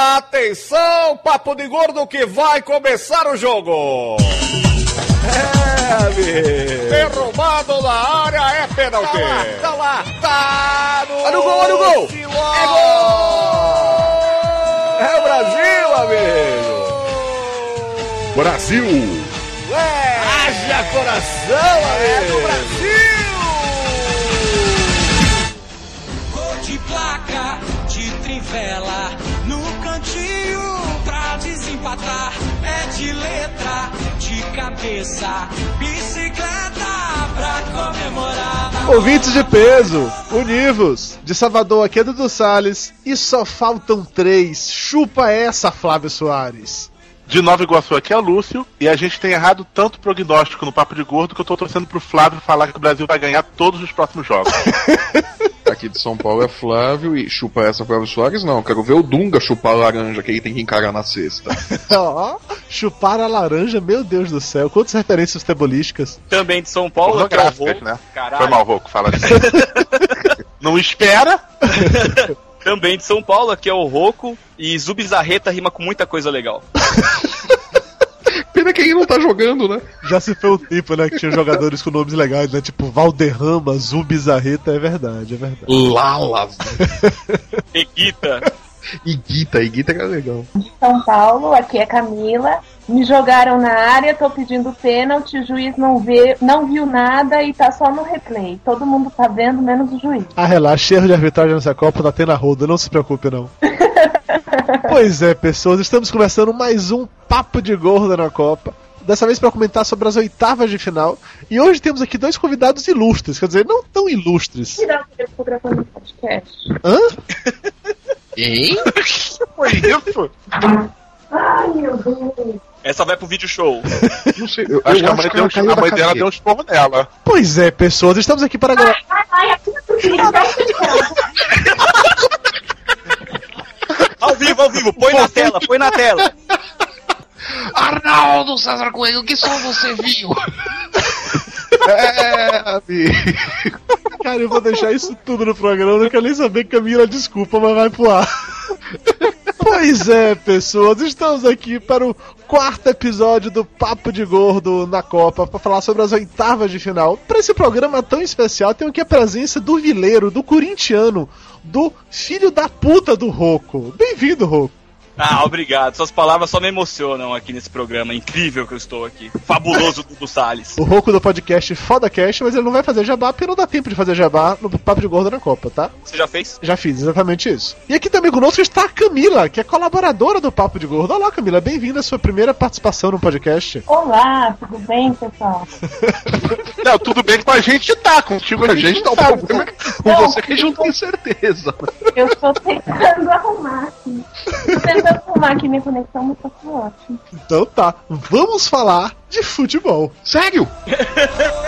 Atenção, papo de gordo que vai começar o jogo. É, amigo. Derrubado na área é pênalti. Tá lá, tá lá, tá no, olha o gol, olha o gol. É gol. É o Brasil, amigo. Brasil. É. Haja coração, amigo. É do Brasil. Cabeça, bicicleta pra comemorar. Ouvintes de peso, univos, de Salvador aqui é Dudu Salles e só faltam três. Chupa essa, Flávio Soares. De Nova Iguaçu aqui é Lúcio, e a gente tem errado tanto prognóstico no Papo de Gordo que eu tô torcendo pro Flávio falar que o Brasil vai ganhar todos os próximos jogos. Aqui de São Paulo é Flávio e chupa essa Flávio Soares, não. Quero ver o Dunga chupar a laranja que ele tem que encarar na sexta. Ó, chupar a laranja, meu Deus do céu, quantas referências futebolísticas. Também de São Paulo, é Pornográficas, né? Caralho. Foi mal, Roco, fala assim. Não espera. Também de São Paulo, aqui é o Roco. E Zubizarreta rima com muita coisa legal. Pena que ele não tá jogando, né? Já se foi o tempo, né, que tinha jogadores com nomes legais, né, tipo Valderrama, Zubizarreta, é verdade, é verdade. Lalas. Eguita. Iguita, Iguita era legal. São Paulo, aqui é Camila. Me jogaram na área, tô pedindo pênalti, o juiz não vê, não viu nada e tá só no replay. Todo mundo tá vendo, menos o juiz. Ah, relaxa, erro de arbitragem nessa Copa tá tendo a roda, não se preocupe não. pois é, pessoas, estamos começando mais um Papo de Gordo na Copa. Dessa vez para comentar sobre as oitavas de final. E hoje temos aqui dois convidados ilustres, quer dizer, não tão ilustres. Tirar o que eu tô gravando podcast. Hã? Hein? Foi isso? Ai, meu Deus. Essa vai pro vídeo show. Não sei. Eu, Acho eu que a mãe, que caiu a mãe dela cadeira. deu um esporro nela. Pois é, pessoas, estamos aqui para gravar. Atenção. Ao vivo, ao vivo. Põe na tela, põe na tela. Arnaldo César Coelho, que só você viu? É, amigo. Cara, eu vou deixar isso tudo no programa, não quero nem saber Camila, desculpa, mas vai pro ar. Pois é, pessoas, estamos aqui para o quarto episódio do Papo de Gordo na Copa, para falar sobre as oitavas de final. Para esse programa tão especial, tenho aqui a presença do vileiro, do corintiano, do filho da puta do Roco. Bem-vindo, Roco. Ah, obrigado. Suas palavras só me emocionam aqui nesse programa. Incrível que eu estou aqui. Fabuloso Dudu Salles. O Roco do podcast Foda Cast, mas ele não vai fazer jabá porque não dá tempo de fazer jabá no Papo de Gordo na Copa, tá? Você já fez? Já fiz exatamente isso. E aqui também conosco está a Camila, que é colaboradora do Papo de Gordo. Olá, Camila, bem-vinda à sua primeira participação no podcast. Olá, tudo bem, pessoal? Não, tudo bem com a gente tá, contigo A gente tá o problema é com você que a gente não tem certeza. Eu estou tentando arrumar aqui. Tô tentando arrumar aqui minha conexão, mas tá ótimo. Então tá, vamos falar de futebol. Sério?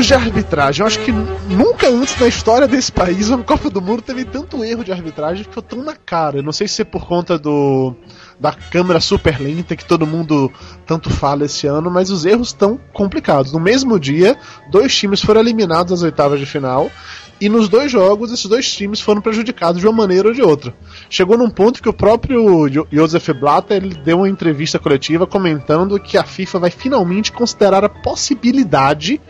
Erros de arbitragem. Eu acho que nunca antes na história desse país uma Copa do Mundo teve tanto erro de arbitragem que ficou tão na cara. Eu não sei se é por conta do da câmera super lenta que todo mundo tanto fala esse ano, mas os erros estão complicados. No mesmo dia, dois times foram eliminados das oitavas de final. E nos dois jogos, esses dois times foram prejudicados de uma maneira ou de outra. Chegou num ponto que o próprio Jo- Josef Blatter ele deu uma entrevista coletiva comentando que a FIFA vai finalmente considerar a possibilidade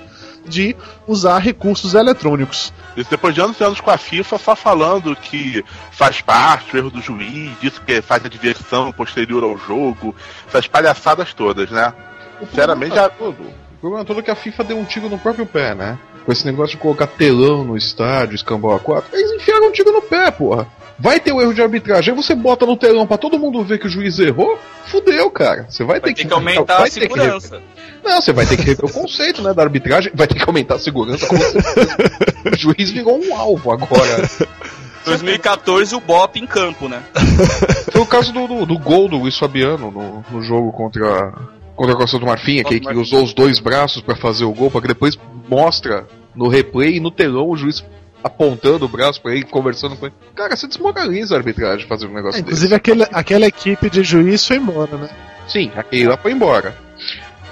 de usar recursos eletrônicos. Isso depois de anos e anos com a FIFA só falando que faz parte o erro do juiz, disso que faz a diversão posterior ao jogo, essas palhaçadas todas, né? Sinceramente, já. O problema todo é que a FIFA deu um tiro no próprio pé, né? Com esse negócio de colocar telão no estádio, escambau a quatro. Eles enfiaram um tiro no pé, porra. Vai ter o erro de arbitragem, aí você bota no telão pra todo mundo ver que o juiz errou, fudeu, cara. Você vai, Vai ter ter que aumentar vai a ter que segurança. Não, você vai ter que rever o conceito, né, da arbitragem, vai ter que aumentar a segurança. o juiz virou um alvo agora. 2014 o Bop em campo, né? Foi o caso do, do, do gol do Luiz Fabiano no, no jogo contra, contra a Costa do Marfim, aquele que usou os dois braços pra fazer o gol, pra que depois mostra no replay e no telão o juiz apontando o braço pra ele, conversando com ele. Cara, você desmoraliza a arbitragem fazer um negócio É, desse. inclusive aquele, aquela equipe de juiz foi embora, né? Sim, aquele lá foi embora.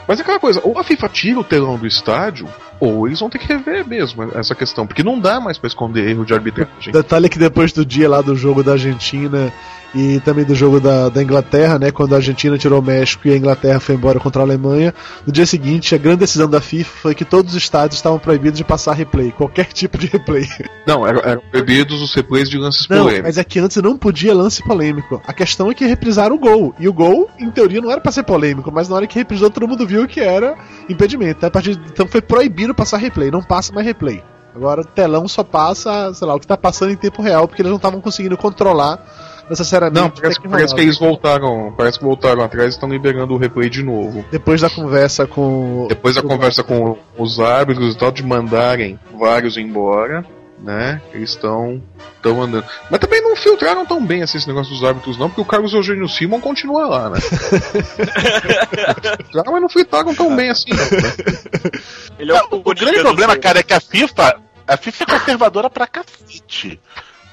Mas é aquela coisa, ou a FIFA tira o telão do estádio, ou eles vão ter que rever mesmo essa questão, porque não dá mais pra esconder erro de arbitragem. Detalhe que depois do dia lá do jogo da Argentina e também do jogo da, da Inglaterra, né? Quando a Argentina tirou o México e a Inglaterra foi embora contra a Alemanha, no dia seguinte a grande decisão da FIFA foi que todos os estádios estavam proibidos de passar replay, qualquer tipo de replay. Não, eram, eram proibidos os replays de lances Não, polêmicos. mas é que antes não podia lance polêmico. A questão é que reprisaram o gol. E o gol, em teoria, não era pra ser polêmico, mas na hora que reprisou, todo mundo viu que era impedimento. A partir de então foi proibido passar replay, não passa mais replay. Agora o telão só passa, sei lá, o que tá passando em tempo real, porque eles não estavam conseguindo controlar necessariamente. Não, o parece, é que parece que eles voltaram. Parece que voltaram atrás e estão liberando o replay de novo. Depois da conversa com. Depois da conversa com os árbitros e tal, de mandarem vários embora, né? Eles estão estão andando. Mas também não filtraram tão bem assim, esse negócio dos árbitros, não, porque o Carlos Eugênio Simon continua lá, né? Filtraram, mas não filtraram tão bem assim, não, né? Ele é Não, o grande problema, cara, é que a FIFA, a FIFA é conservadora pra cacete.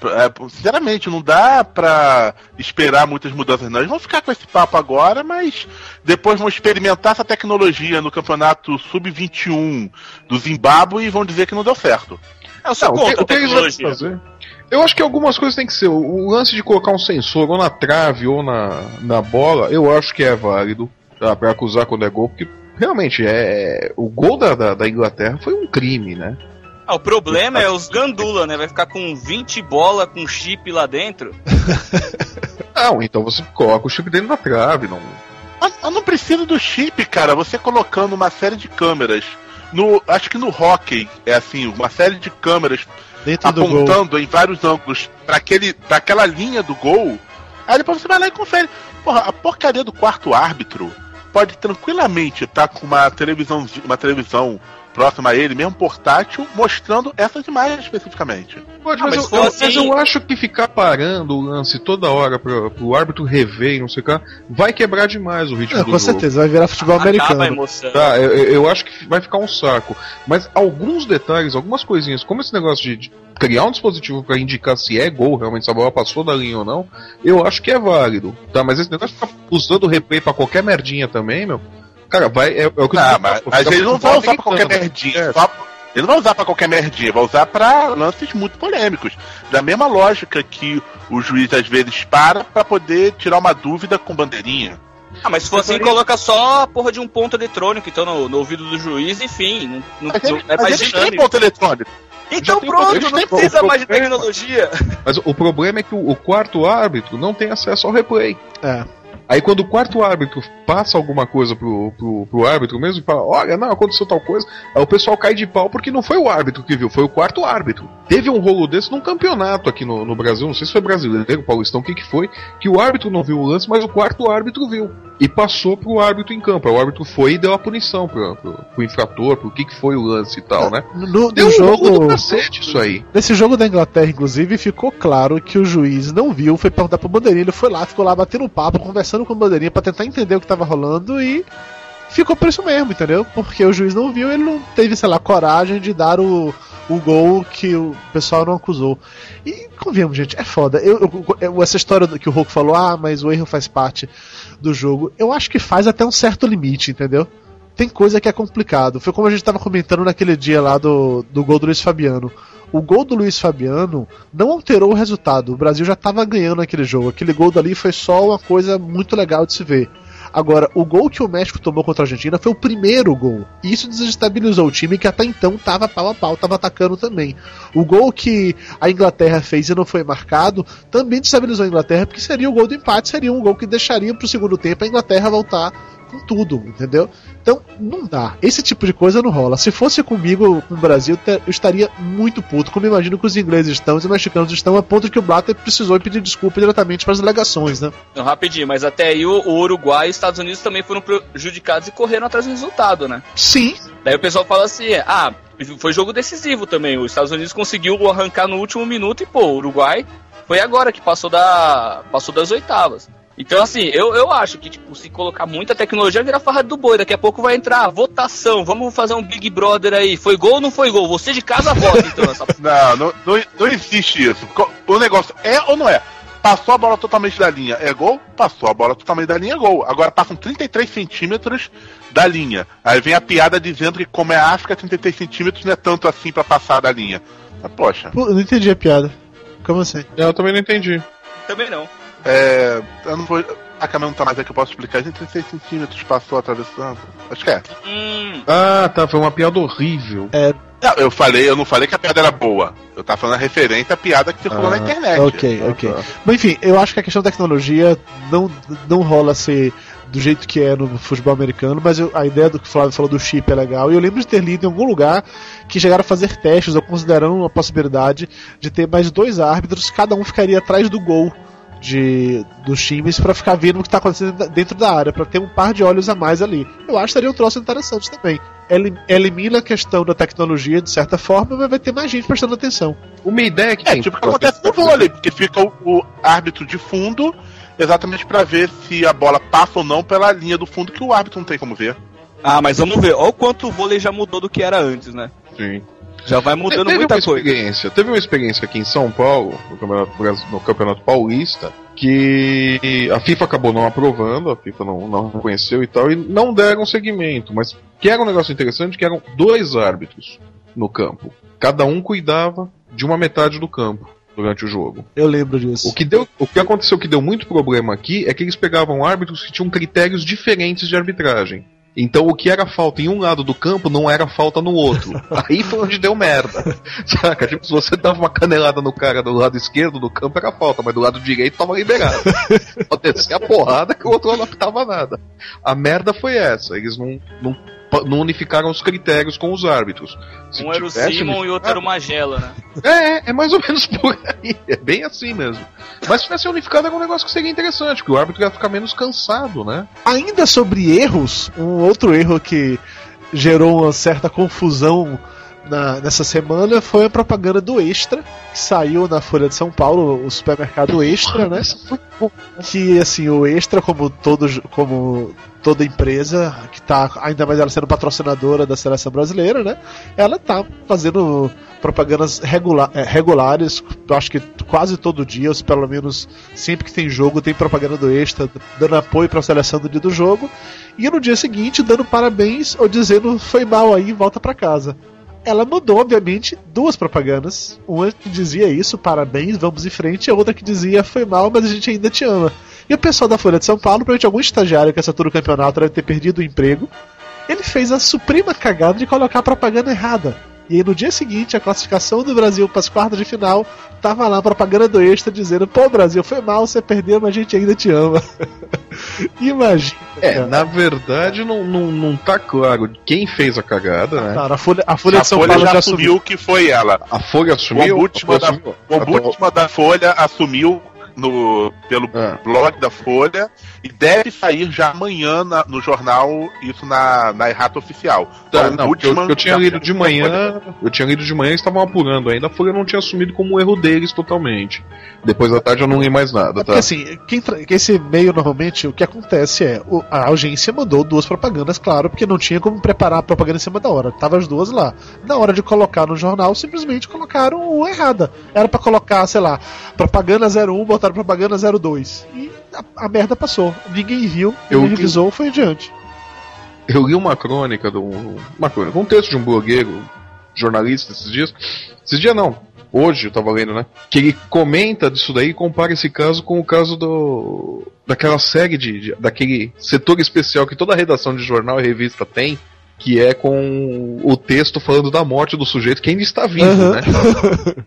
É, sinceramente, não dá pra esperar muitas mudanças, não. Eles vão ficar com esse papo agora, mas depois vão experimentar essa tecnologia no campeonato sub-21 do Zimbábue e vão dizer que não deu certo. Eu sou Não, o que, contra a tecnologia. fazer? Eu acho que algumas coisas tem que ser. O, lance de colocar um sensor ou na trave ou na, na bola, eu acho que é válido tá, pra acusar quando é gol, porque realmente é. O gol da, da, da Inglaterra foi um crime, né? Ah, o problema é os gandula, né? Vai ficar com 20 bola com chip lá dentro. Não, então você coloca o chip dentro da trave, não. Eu não preciso do chip, cara. Você colocando uma série de câmeras. No, acho que no hockey é assim, uma série de câmeras Dentro do gol. apontando em vários ângulos para aquele, pra aquela linha do gol. Aí depois você vai lá e confere. Porra, a porcaria do quarto árbitro pode tranquilamente estar com uma televisão, uma televisão próxima a ele, mesmo portátil, mostrando essas imagens especificamente. Pode, Ah, mas, mas eu, foi eu- assim- mas eu acho que ficar parando o lance toda hora pra, pro árbitro rever e não sei o que, vai quebrar demais o ritmo É, do com jogo. certeza, vai virar futebol americano. Tá, eu, eu- acho que vai ficar um saco. Mas alguns detalhes, algumas coisinhas, como esse negócio de, de criar um dispositivo pra indicar se é gol, realmente, se a bola passou da linha ou não, eu acho que é válido. Tá, mas esse negócio de ficar usando o replay pra qualquer merdinha também, meu. Cara, vai. É, é o que eu digo, mas, mas eles não vão usar pra qualquer merdinha. É. Só, ele não vai usar pra qualquer merdinha, vai usar pra lances muito polêmicos. Da mesma lógica que o juiz às vezes para pra poder tirar uma dúvida com bandeirinha. Ah, mas se for assim, coloca só a porra de um ponto eletrônico, então, no, no ouvido do juiz, enfim. Não, não, Mas, não- ele, é mas dinâmico. ponto eletrônico. Então tem pronto, não precisa mais de eletrônico. tecnologia. Mas o problema é que o, o quarto árbitro não tem acesso ao replay. É. Aí quando o quarto árbitro passa alguma coisa pro, pro, pro árbitro mesmo e fala, olha, não, aconteceu tal coisa, aí o pessoal cai de pau porque não foi o árbitro que viu, foi o quarto árbitro. Teve um rolo desse num campeonato aqui no, no Brasil, não sei se foi brasileiro, paulistão, o que que foi, que o árbitro não viu o lance, mas o quarto árbitro viu. E passou pro árbitro em campo. O árbitro foi e deu a punição pro, pro, pro infrator, pro que que foi o lance e tal, né? No, Deu no um rolo do jogo. cacete isso aí. Nesse jogo da Inglaterra, inclusive, ficou claro que o juiz não viu, foi perguntar pro Bandeirinha, ele foi lá, ficou lá batendo papo, conversando com o Bandeirinha pra tentar entender o que tava rolando e ficou por isso mesmo, entendeu? Porque o juiz não viu, ele não teve, sei lá, coragem de dar o, o gol que o pessoal não acusou. E convenhamos, gente, é foda. Eu, eu- essa história que o Roku falou, ah, mas o erro faz parte do jogo, eu acho que faz até um certo limite, entendeu? Tem coisa que é complicado. Foi como a gente tava comentando naquele dia lá do, do gol do Luiz Fabiano. O gol do Luiz Fabiano não alterou o resultado. O Brasil já estava ganhando aquele jogo. Aquele gol dali foi só uma coisa muito legal de se ver. Agora, o gol que o México tomou contra a Argentina foi o primeiro gol. Isso desestabilizou o time que até então estava pau a pau, estava atacando também. O gol que a Inglaterra fez e não foi marcado também desestabilizou a Inglaterra, porque seria o gol do empate, seria um gol que deixaria para o segundo tempo a Inglaterra voltar com tudo, entendeu? Então, não dá. Esse tipo de coisa não rola. Se fosse comigo, com o Brasil, eu estaria muito puto, como imagino que os ingleses estão, os mexicanos estão, a ponto que o Blatter precisou pedir desculpa diretamente para as delegações, né? Não, rapidinho, mas até aí o, o Uruguai e os Estados Unidos também foram prejudicados e correram atrás do resultado, né? Sim. Daí o pessoal fala assim, ah, foi jogo decisivo também. Os Estados Unidos conseguiu arrancar no último minuto e, pô, o Uruguai foi agora que passou da. passou das oitavas. Então, assim, eu, eu acho que, tipo, se colocar muita tecnologia, vira farra do boi. Daqui a pouco vai entrar votação. Vamos fazer um Big Brother aí. Foi gol ou não foi gol? Você de casa vota, então, essa Não, não, não, não existe isso. O negócio é ou não é? passou a bola totalmente da linha, é gol? Passou a bola totalmente da linha, é gol. Agora passam 33 centímetros da linha. Aí vem a piada dizendo que como é África, 33 centímetros não é tanto assim pra passar da linha. Mas, poxa, Pô, eu não entendi a piada. Como assim? Eu também não entendi. Também não. É. Eu não vou. A câmera não tá mais aqui, eu posso explicar. 33 centímetros passou atravessando. Acho que é. Hum, Ah, tá, foi uma piada horrível. Não, eu falei, eu não falei que a piada era boa. Eu tava falando a referência à piada que circulou Ah, na internet. Ok, Ah, ok. tá. Mas enfim, eu acho que a questão da tecnologia não, não rola ser do jeito que é no futebol americano, mas eu- a ideia do que o Flávio falou do chip é legal. E eu lembro de ter lido em algum lugar que chegaram a fazer testes ou consideraram a possibilidade de ter mais dois árbitros, cada um ficaria atrás do gol de, dos times para ficar vendo o que está acontecendo dentro da área, para ter um par de olhos a mais ali. Eu acho que seria um troço interessante também. Eli- Elimina a questão da tecnologia de certa forma, mas vai ter mais gente prestando atenção. Uma ideia que É, tem- tipo o que acontece no vôlei, porque fica o, o árbitro de fundo exatamente pra ver se a bola passa ou não pela linha do fundo que o árbitro não tem como ver. Ah, mas vamos ver. Olha o quanto o vôlei já mudou do que era antes, né? Sim. Já vai mudando teve muita uma coisa. experiência, teve uma experiência aqui em São Paulo, no Campeonato, no Campeonato Paulista, que a FIFA acabou não aprovando, a FIFA não, não reconheceu e tal, e não deram seguimento, mas que era um negócio interessante, que eram dois árbitros no campo. Cada um cuidava de uma metade do campo durante o jogo. Eu lembro disso. O que, deu, o que aconteceu que deu muito problema aqui é que eles pegavam árbitros que tinham critérios diferentes de arbitragem. Então o que era falta em um lado do campo não era falta no outro. Aí foi onde deu merda. Saca? Tipo, se você dava uma canelada no cara do lado esquerdo do campo era falta, mas do lado direito tava liberado. Pode descer a porrada que o outro não apitava nada. A merda foi essa. Eles não, não, não unificaram os critérios com os árbitros. Se um era o Simon e outro era o Magela, né? é, é mais ou menos por aí. É bem assim mesmo. Mas se tivesse unificado era um negócio que seria interessante, porque o árbitro ia ficar menos cansado, né? Ainda sobre erros, um outro erro que gerou uma certa confusão na- nessa semana foi a propaganda do Extra, que saiu na Folha de São Paulo, o supermercado Extra, né? Que assim, o Extra, como, todo, como toda empresa, que tá, ainda mais ela sendo patrocinadora da seleção brasileira, né? Ela tá fazendo propagandas regula eh, regulares, acho que quase todo dia, ou pelo menos sempre que tem jogo, tem propaganda do Extra, dando apoio pra seleção do dia do jogo, e no dia seguinte dando parabéns ou dizendo foi mal aí, volta pra casa. Ela mudou, obviamente, duas propagandas. Uma que dizia isso, parabéns, vamos em frente, e a outra que dizia foi mal, mas a gente ainda te ama. E o pessoal da Folha de São Paulo, provavelmente algum estagiário que essa altura do campeonato deve ter perdido o emprego, ele fez a suprema cagada de colocar a propaganda errada. E aí no dia seguinte, a classificação do Brasil para as quartas de final, tava lá a propaganda do Extra dizendo: Pô, Brasil, foi mal, você perdeu, mas a gente ainda te ama. Imagina. É, cara. na verdade não, não, não tá claro quem fez a cagada, né? Cara, a Folha, a Folha a de São Folha Paulo já assumiu que foi ela. A Folha assumiu? O ombudsman A da-? O ombudsman da Folha assumiu no, pelo Ah. blog da Folha e deve sair já amanhã na- no jornal, isso na, na errata oficial. Tá, O não, porque eu, eu tinha lido de manhã, eu tinha lido de manhã e estavam apurando ainda, a Folha não tinha assumido como um erro deles totalmente. Depois da tarde eu não li mais nada, É tá? porque assim, quem esse meio normalmente o que acontece é o- a agência mandou duas propagandas, claro, porque não tinha como preparar a propaganda em cima da hora. Tava as duas lá. Na hora de colocar no jornal, simplesmente colocaram o errada. Era pra colocar, sei lá, propaganda 01, botaram propaganda 02. E a, a merda passou. Ninguém viu, Eu- ninguém revisou, foi adiante. Eu li uma crônica de um. Uma crônica, um texto de um blogueiro, jornalista esses dias. Esses dias não. Hoje eu tava lendo, né? Que ele comenta disso daí e compara esse caso com o caso do. daquela série de, de- daquele setor especial que toda redação de jornal e revista tem, que é com o texto falando da morte do sujeito que ainda está vivo, Aham. né?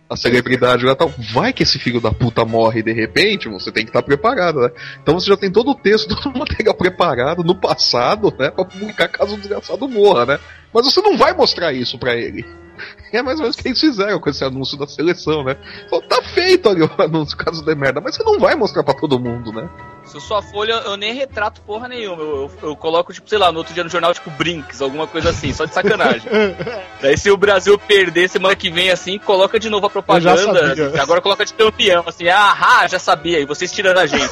A celebridade lá tal. Vai que esse filho da puta morre de repente, você tem que estar preparado, né? Então você já tem todo o texto, todo o material preparado no passado, né? Pra publicar caso o desgraçado morra, né? Mas você não vai mostrar isso pra ele. É mais ou menos o que eles fizeram com esse anúncio da seleção, né? Falou, tá feito ali o anúncio caso de merda, mas você não vai mostrar pra todo mundo, né? Se eu sou a Folha, eu nem retrato porra nenhuma. Eu, eu, eu coloco, tipo, sei lá, no outro dia no jornal, tipo, Brinks, alguma coisa assim, só de sacanagem. Daí se o Brasil perder semana que vem, assim, coloca de novo a propaganda. sabia. Agora coloca de campeão, assim, ah, ah, já sabia, e vocês tirando a gente.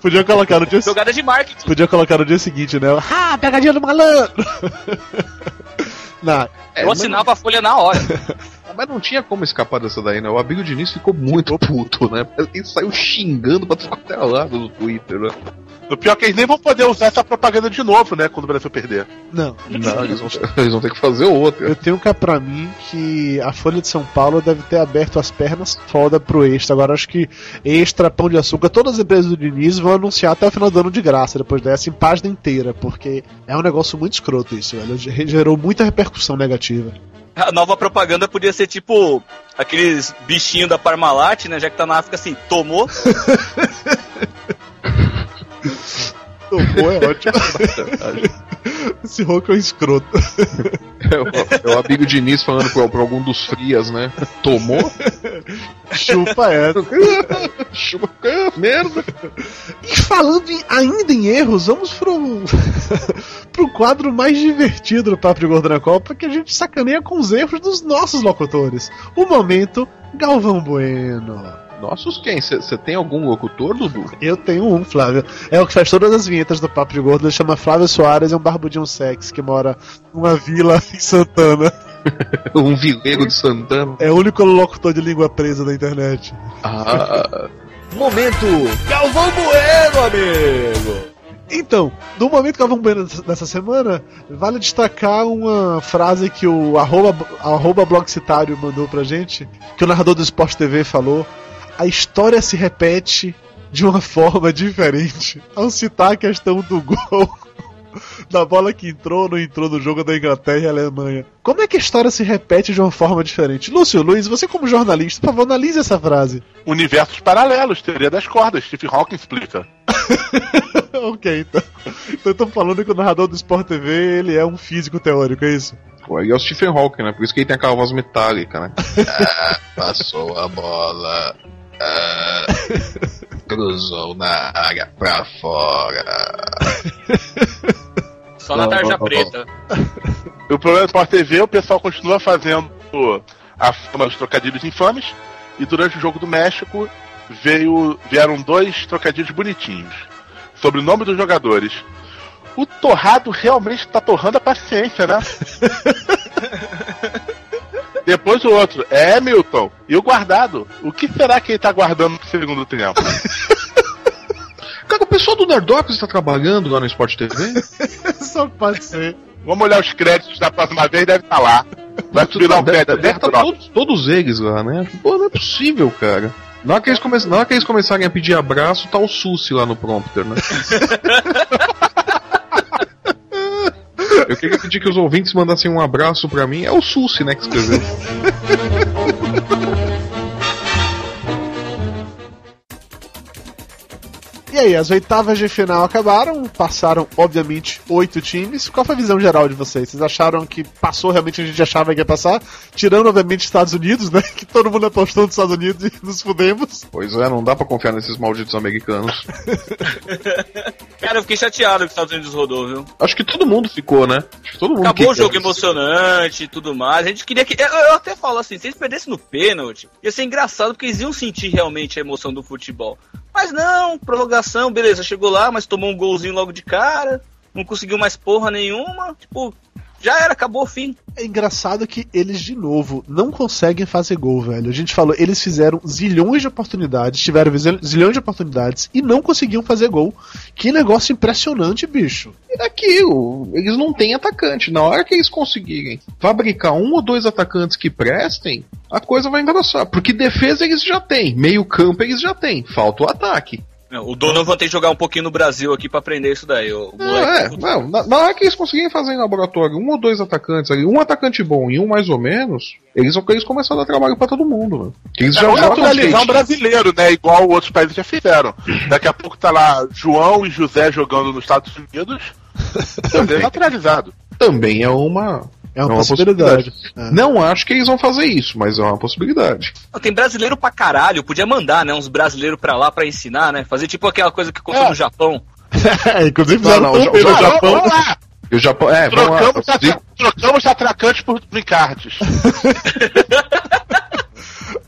Podia colocar no dia Jogada de marketing. Podia colocar no dia seguinte, né? Ah, pegadinha do malandro! Não, É, eu mas- assinava a Folha na hora. Mas não tinha como escapar dessa daí, né? O Abílio Diniz ficou muito puto, né? Ele saiu xingando pra ficar até lado no Twitter, né? O pior é que eles nem vão poder usar essa propaganda de novo, né? Quando o Brasil perder. Não. Não, eles vão, eles vão ter que fazer outra. Eu tenho cá pra mim que a Folha de São Paulo deve ter aberto as pernas foda pro Extra. Agora acho que Extra, Pão de Açúcar, todas as empresas do Diniz vão anunciar até o final do ano de graça, depois dessa, em página inteira, porque é um negócio muito escroto isso, velho. Gerou muita repercussão negativa. A nova propaganda podia ser tipo aqueles bichinhos da Parmalat, né? Já que tá na África assim, tomou. Tomou é ótimo. Esse Hulk é um escroto. É o, é o amigo Diniz falando pra, pra algum dos frias, né? Tomou? Chupa essa. Chupa, merda. E falando em- ainda em erros, vamos pro, pro quadro mais divertido do Papo de Gordo na Copa, que a gente sacaneia com os erros dos nossos locutores. O momento, Galvão Bueno. Nossos quem? Você tem algum locutor, Dudu? Eu tenho um, Flávio. É o que faz todas as vinhetas do Papo de Gordo. Ele chama Flávio Soares, é um barbudinho sexy que mora numa vila em Santana. um vileiro de Santana? É o único locutor de língua presa da internet. Ah, Momento Galvão Bueno, amigo. Então, no momento Galvão Bueno dessa- dessa semana, vale destacar uma frase que o arroba, arroba blogcitário mandou pra gente, que o narrador do Esporte TV falou. A história se repete de uma forma diferente ao citar a questão do gol da bola que entrou ou não entrou no jogo da Inglaterra e Alemanha. Como é que a história se repete de uma forma diferente? Lúcio Luiz, você como jornalista, por favor, analise essa frase. Universos paralelos, teoria das cordas. Stephen Hawking explica. ok, então. Então eu tô falando que o narrador do Sport TV, ele é um físico teórico, é isso? pô, aí é o Stephen Hawking, né? Por isso que ele tem aquela voz metálica, né? Ah, passou a bola. Ah, cruzou na área pra fora. Só na tarja preta. O problema do Sport TV, o pessoal continua fazendo a fama dos trocadilhos infames. E durante o jogo do México, veio, vieram dois trocadilhos bonitinhos. Sobre o nome dos jogadores. O torrado realmente tá torrando a paciência, né? Depois o outro, é Milton. E o guardado? O que será que ele tá guardando pro segundo tempo? Cara, o pessoal do Nerdopolis tá trabalhando lá no Sport TV? Só pode ser. Vamos olhar os créditos da próxima vez, deve estar lá. Vai subir lá o pé deve, deve tá todos, todos eles lá, né? Pô, não é possível, cara. Na hora, que eles come... Na hora que eles começarem a pedir abraço, tá o Susi lá no prompter, né? Eu queria pedir que os ouvintes mandassem um abraço pra mim. É o Susi, né, que escreveu. E aí, as oitavas de final acabaram, passaram, obviamente, oito times. Qual foi a visão geral de vocês? Vocês acharam que passou realmente o que a gente achava que ia passar? Tirando, obviamente, Estados Unidos, né? Que todo mundo apostou nos Estados Unidos e nos fudemos. Pois é, não dá pra confiar nesses malditos americanos. Cara, eu fiquei chateado que os Estados Unidos rodou, viu? Acho que todo mundo ficou, né? Acho que todo mundo Acabou o jogo emocionante e tudo mais. A gente queria que. Eu, eu até falo assim, se eles perdessem no pênalti, ia ser engraçado porque eles iam sentir realmente a emoção do futebol. Mas não, prorrogação, beleza, chegou lá, mas tomou um golzinho logo de cara, não conseguiu mais porra nenhuma. Tipo, já era, acabou o fim. É engraçado que eles, de novo, não conseguem fazer gol, velho. A gente falou, eles fizeram zilhões de oportunidades, tiveram zil- zilhões de oportunidades e não conseguiam fazer gol. Que negócio impressionante, bicho. E daquilo, eles não têm atacante. Na hora que eles conseguirem fabricar um ou dois atacantes que prestem, a coisa vai engrossar. Porque defesa eles já têm, meio campo eles já têm, falta o ataque. Não, o Donovan tem que jogar um pouquinho no Brasil aqui pra aprender isso daí. O, Ah, é, não, na, na hora que eles conseguirem fazer em laboratório um ou dois atacantes ali, um atacante bom e um mais ou menos, eles vão eles começar a dar trabalho pra todo mundo, né? Que eles já Vamos jogam naturalizar um brasileiro, né? Igual outros países já fizeram. Daqui a pouco tá lá João e José jogando nos Estados Unidos. Também naturalizado. Também é uma. É uma É uma possibilidade. É. Não acho que eles vão fazer isso, mas é uma possibilidade. Não, Tem brasileiro pra caralho, podia mandar, né? Uns brasileiros pra lá pra ensinar, né? Fazer tipo aquela coisa que aconteceu É. no Japão. É, inclusive Não, não, o Japão. Vamos lá! E o Japão. É, vamos lá. Trocamos, trocamos atracantes por brincartes.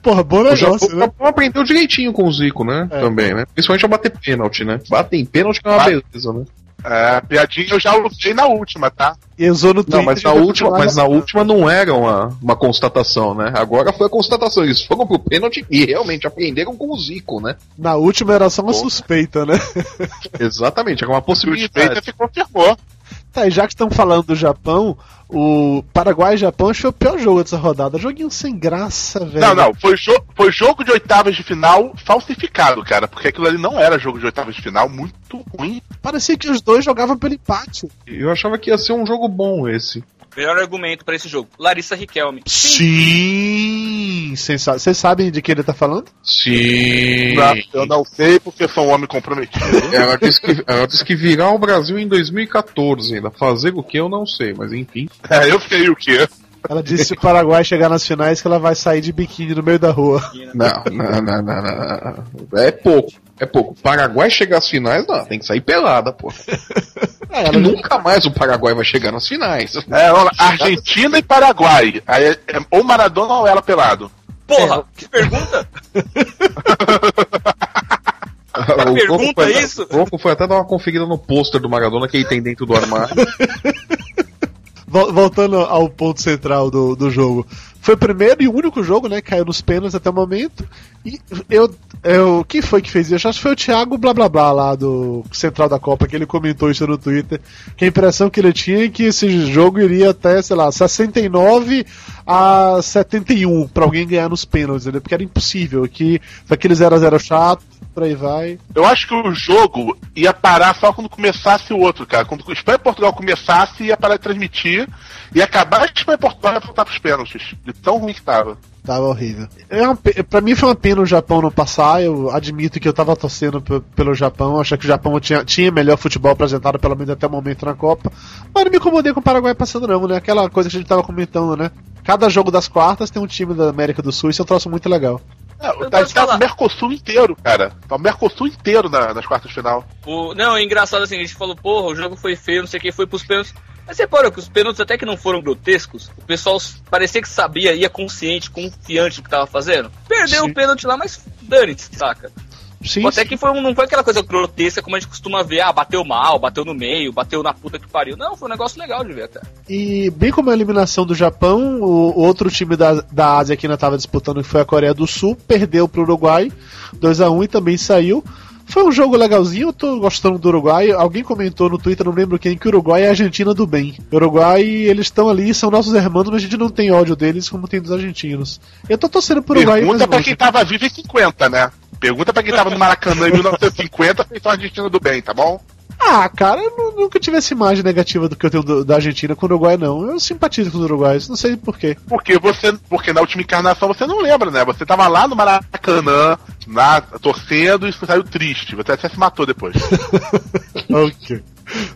Porra, bom O Japão, negócio, o né? Japão aprendeu direitinho com o Zico, né? É. Também, né? Principalmente a bater pênalti, né? Bater em pênalti que é uma Ba- beleza, né? É, a piadinha eu já usei na última, tá? E usou no Twitter. Não, mas na última, mas na última não era uma, uma constatação, né? Agora foi a constatação. Eles foram pro pênalti e realmente aprenderam com o Zico, né? Na última era só uma suspeita, né? Exatamente, era uma Suspeita possibilidade. se confirmou. Tá, e já que estão falando do Japão, o Paraguai e Japão acho que foi o pior jogo dessa rodada. Joguinho sem graça, velho. Não, não, foi, jo foi jogo de oitavas de final falsificado, cara, porque aquilo ali não era jogo de oitavas de final, muito ruim. Parecia que os dois jogavam pelo empate. Eu achava que ia ser um jogo bom esse. Melhor argumento pra esse jogo. Larissa Riquelme. Sim! Vocês sa- vocês sabem de que ele tá falando? Sim. Não, eu não sei porque sou um homem comprometido. Ela disse, que, ela disse que virá ao Brasil em 2014 ainda. Fazer o que eu não sei, mas enfim. É, eu sei o quê? Ela disse se o Paraguai chegar nas finais que ela vai sair de biquíni no meio da rua. Não, não, não, não, não. É pouco. É pouco. Paraguai chegar às finais, não. Tem que sair pelada, pô. É, Nunca mais o Paraguai vai chegar nas finais. É, olha, Argentina e Paraguai. Aí é, é ou Maradona ou ela pelado. Porra, que pergunta? O pergunta Goku foi, isso? O Goku foi até dar uma conferida no pôster do Maradona que ele tem dentro do armário. Vol- Voltando ao ponto central do, do jogo. Foi o primeiro e único jogo, né? Caiu nos pênaltis até o momento. E eu. eu quem foi que fez isso? Acho que foi o Thiago Blá Blá Blá lá do Central da Copa, que ele comentou isso no Twitter. Que a impressão que ele tinha é que esse jogo iria até, sei lá, 69 a 71 pra alguém ganhar nos pênaltis, né? Porque era impossível. Que foi aquele 0x0 chato, por aí vai. Eu acho que o jogo ia parar só quando começasse o outro, cara. Quando o Espanha e Portugal começasse, ia parar de transmitir. E acabar de Espanha e Portugal ia voltar pros pênaltis. De tão ruim que tava. Tava horrível. É uma, pra mim foi uma pena o Japão não passar. Eu admito que eu tava torcendo pe- pelo Japão. Achei que o Japão tinha, tinha melhor futebol apresentado, pelo menos até o momento na Copa. Mas não me incomodei com o Paraguai passando, não, né? Aquela coisa que a gente tava comentando, né? Cada jogo das quartas tem um time da América do Sul. Isso é um troço muito legal. É, Eu tá, tá o Mercosul inteiro, cara. Tá o Mercosul inteiro na- nas quartas de final. O, não, é engraçado assim, a gente falou, porra, o jogo foi feio, não sei o que, foi pros pênaltis. Mas você reparou que os pênaltis até que não foram grotescos, o pessoal parecia que sabia, ia consciente, confiante do que tava fazendo. Perdeu Sim. o pênalti lá, mas dane-se, saca? Sim, Até que foi um- não foi aquela coisa grotesca como a gente costuma ver, ah, bateu mal, bateu no meio, bateu na puta que pariu. Não, foi um negócio legal de ver até. E bem como a eliminação do Japão, o o outro time da, da Ásia que ainda estava disputando, que foi a Coreia do Sul, perdeu pro Uruguai 2 a 1 e também saiu. Foi um jogo legalzinho, eu tô gostando do Uruguai. Alguém comentou no Twitter, não lembro quem, que o Uruguai é a Argentina do bem. O Uruguai, eles estão ali, são nossos irmãos, mas a gente não tem ódio deles como tem dos argentinos. Eu tô torcendo pro Uruguai. Pergunta pra quem tava vivo em 50, né? Pergunta pra quem tava no Maracanã em 1950, fez a Argentina do bem, tá bom? Ah, cara, eu nu- nunca tive essa imagem negativa do que eu tenho do- da Argentina com o Uruguai, não. Eu simpatizo com os uruguaios, não sei porquê. Porque você. Porque na última encarnação você não lembra, né? Você tava lá no Maracanã, na, torcendo e saiu triste. Você até se matou depois. ok.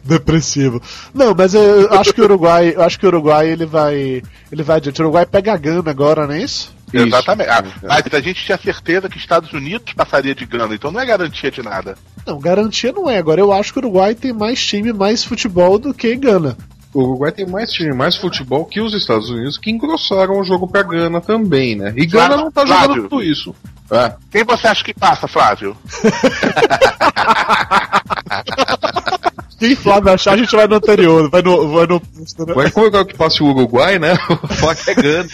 Depressivo. Não, mas eu, eu acho que o Uruguai, eu acho que o Uruguai ele vai, ele vai adiante. O Uruguai pega a Gana agora, não é isso? Isso. Exatamente. Ah, mas a gente tinha certeza que Estados Unidos passaria de Gana, então não é garantia de nada. Não, garantia não é. Agora eu acho que o Uruguai tem mais time, mais futebol do que Gana. O Uruguai tem mais time, mais futebol que os Estados Unidos, que engrossaram o jogo pra Gana também, né? E Gana Flávio, não tá Flávio. jogando tudo isso. É. Quem você acha que passa, Flávio? Quem Flávio achar, a gente vai no anterior, vai no. Vai no Vai como quero que passe o Uruguai, né? Falar que é Gana.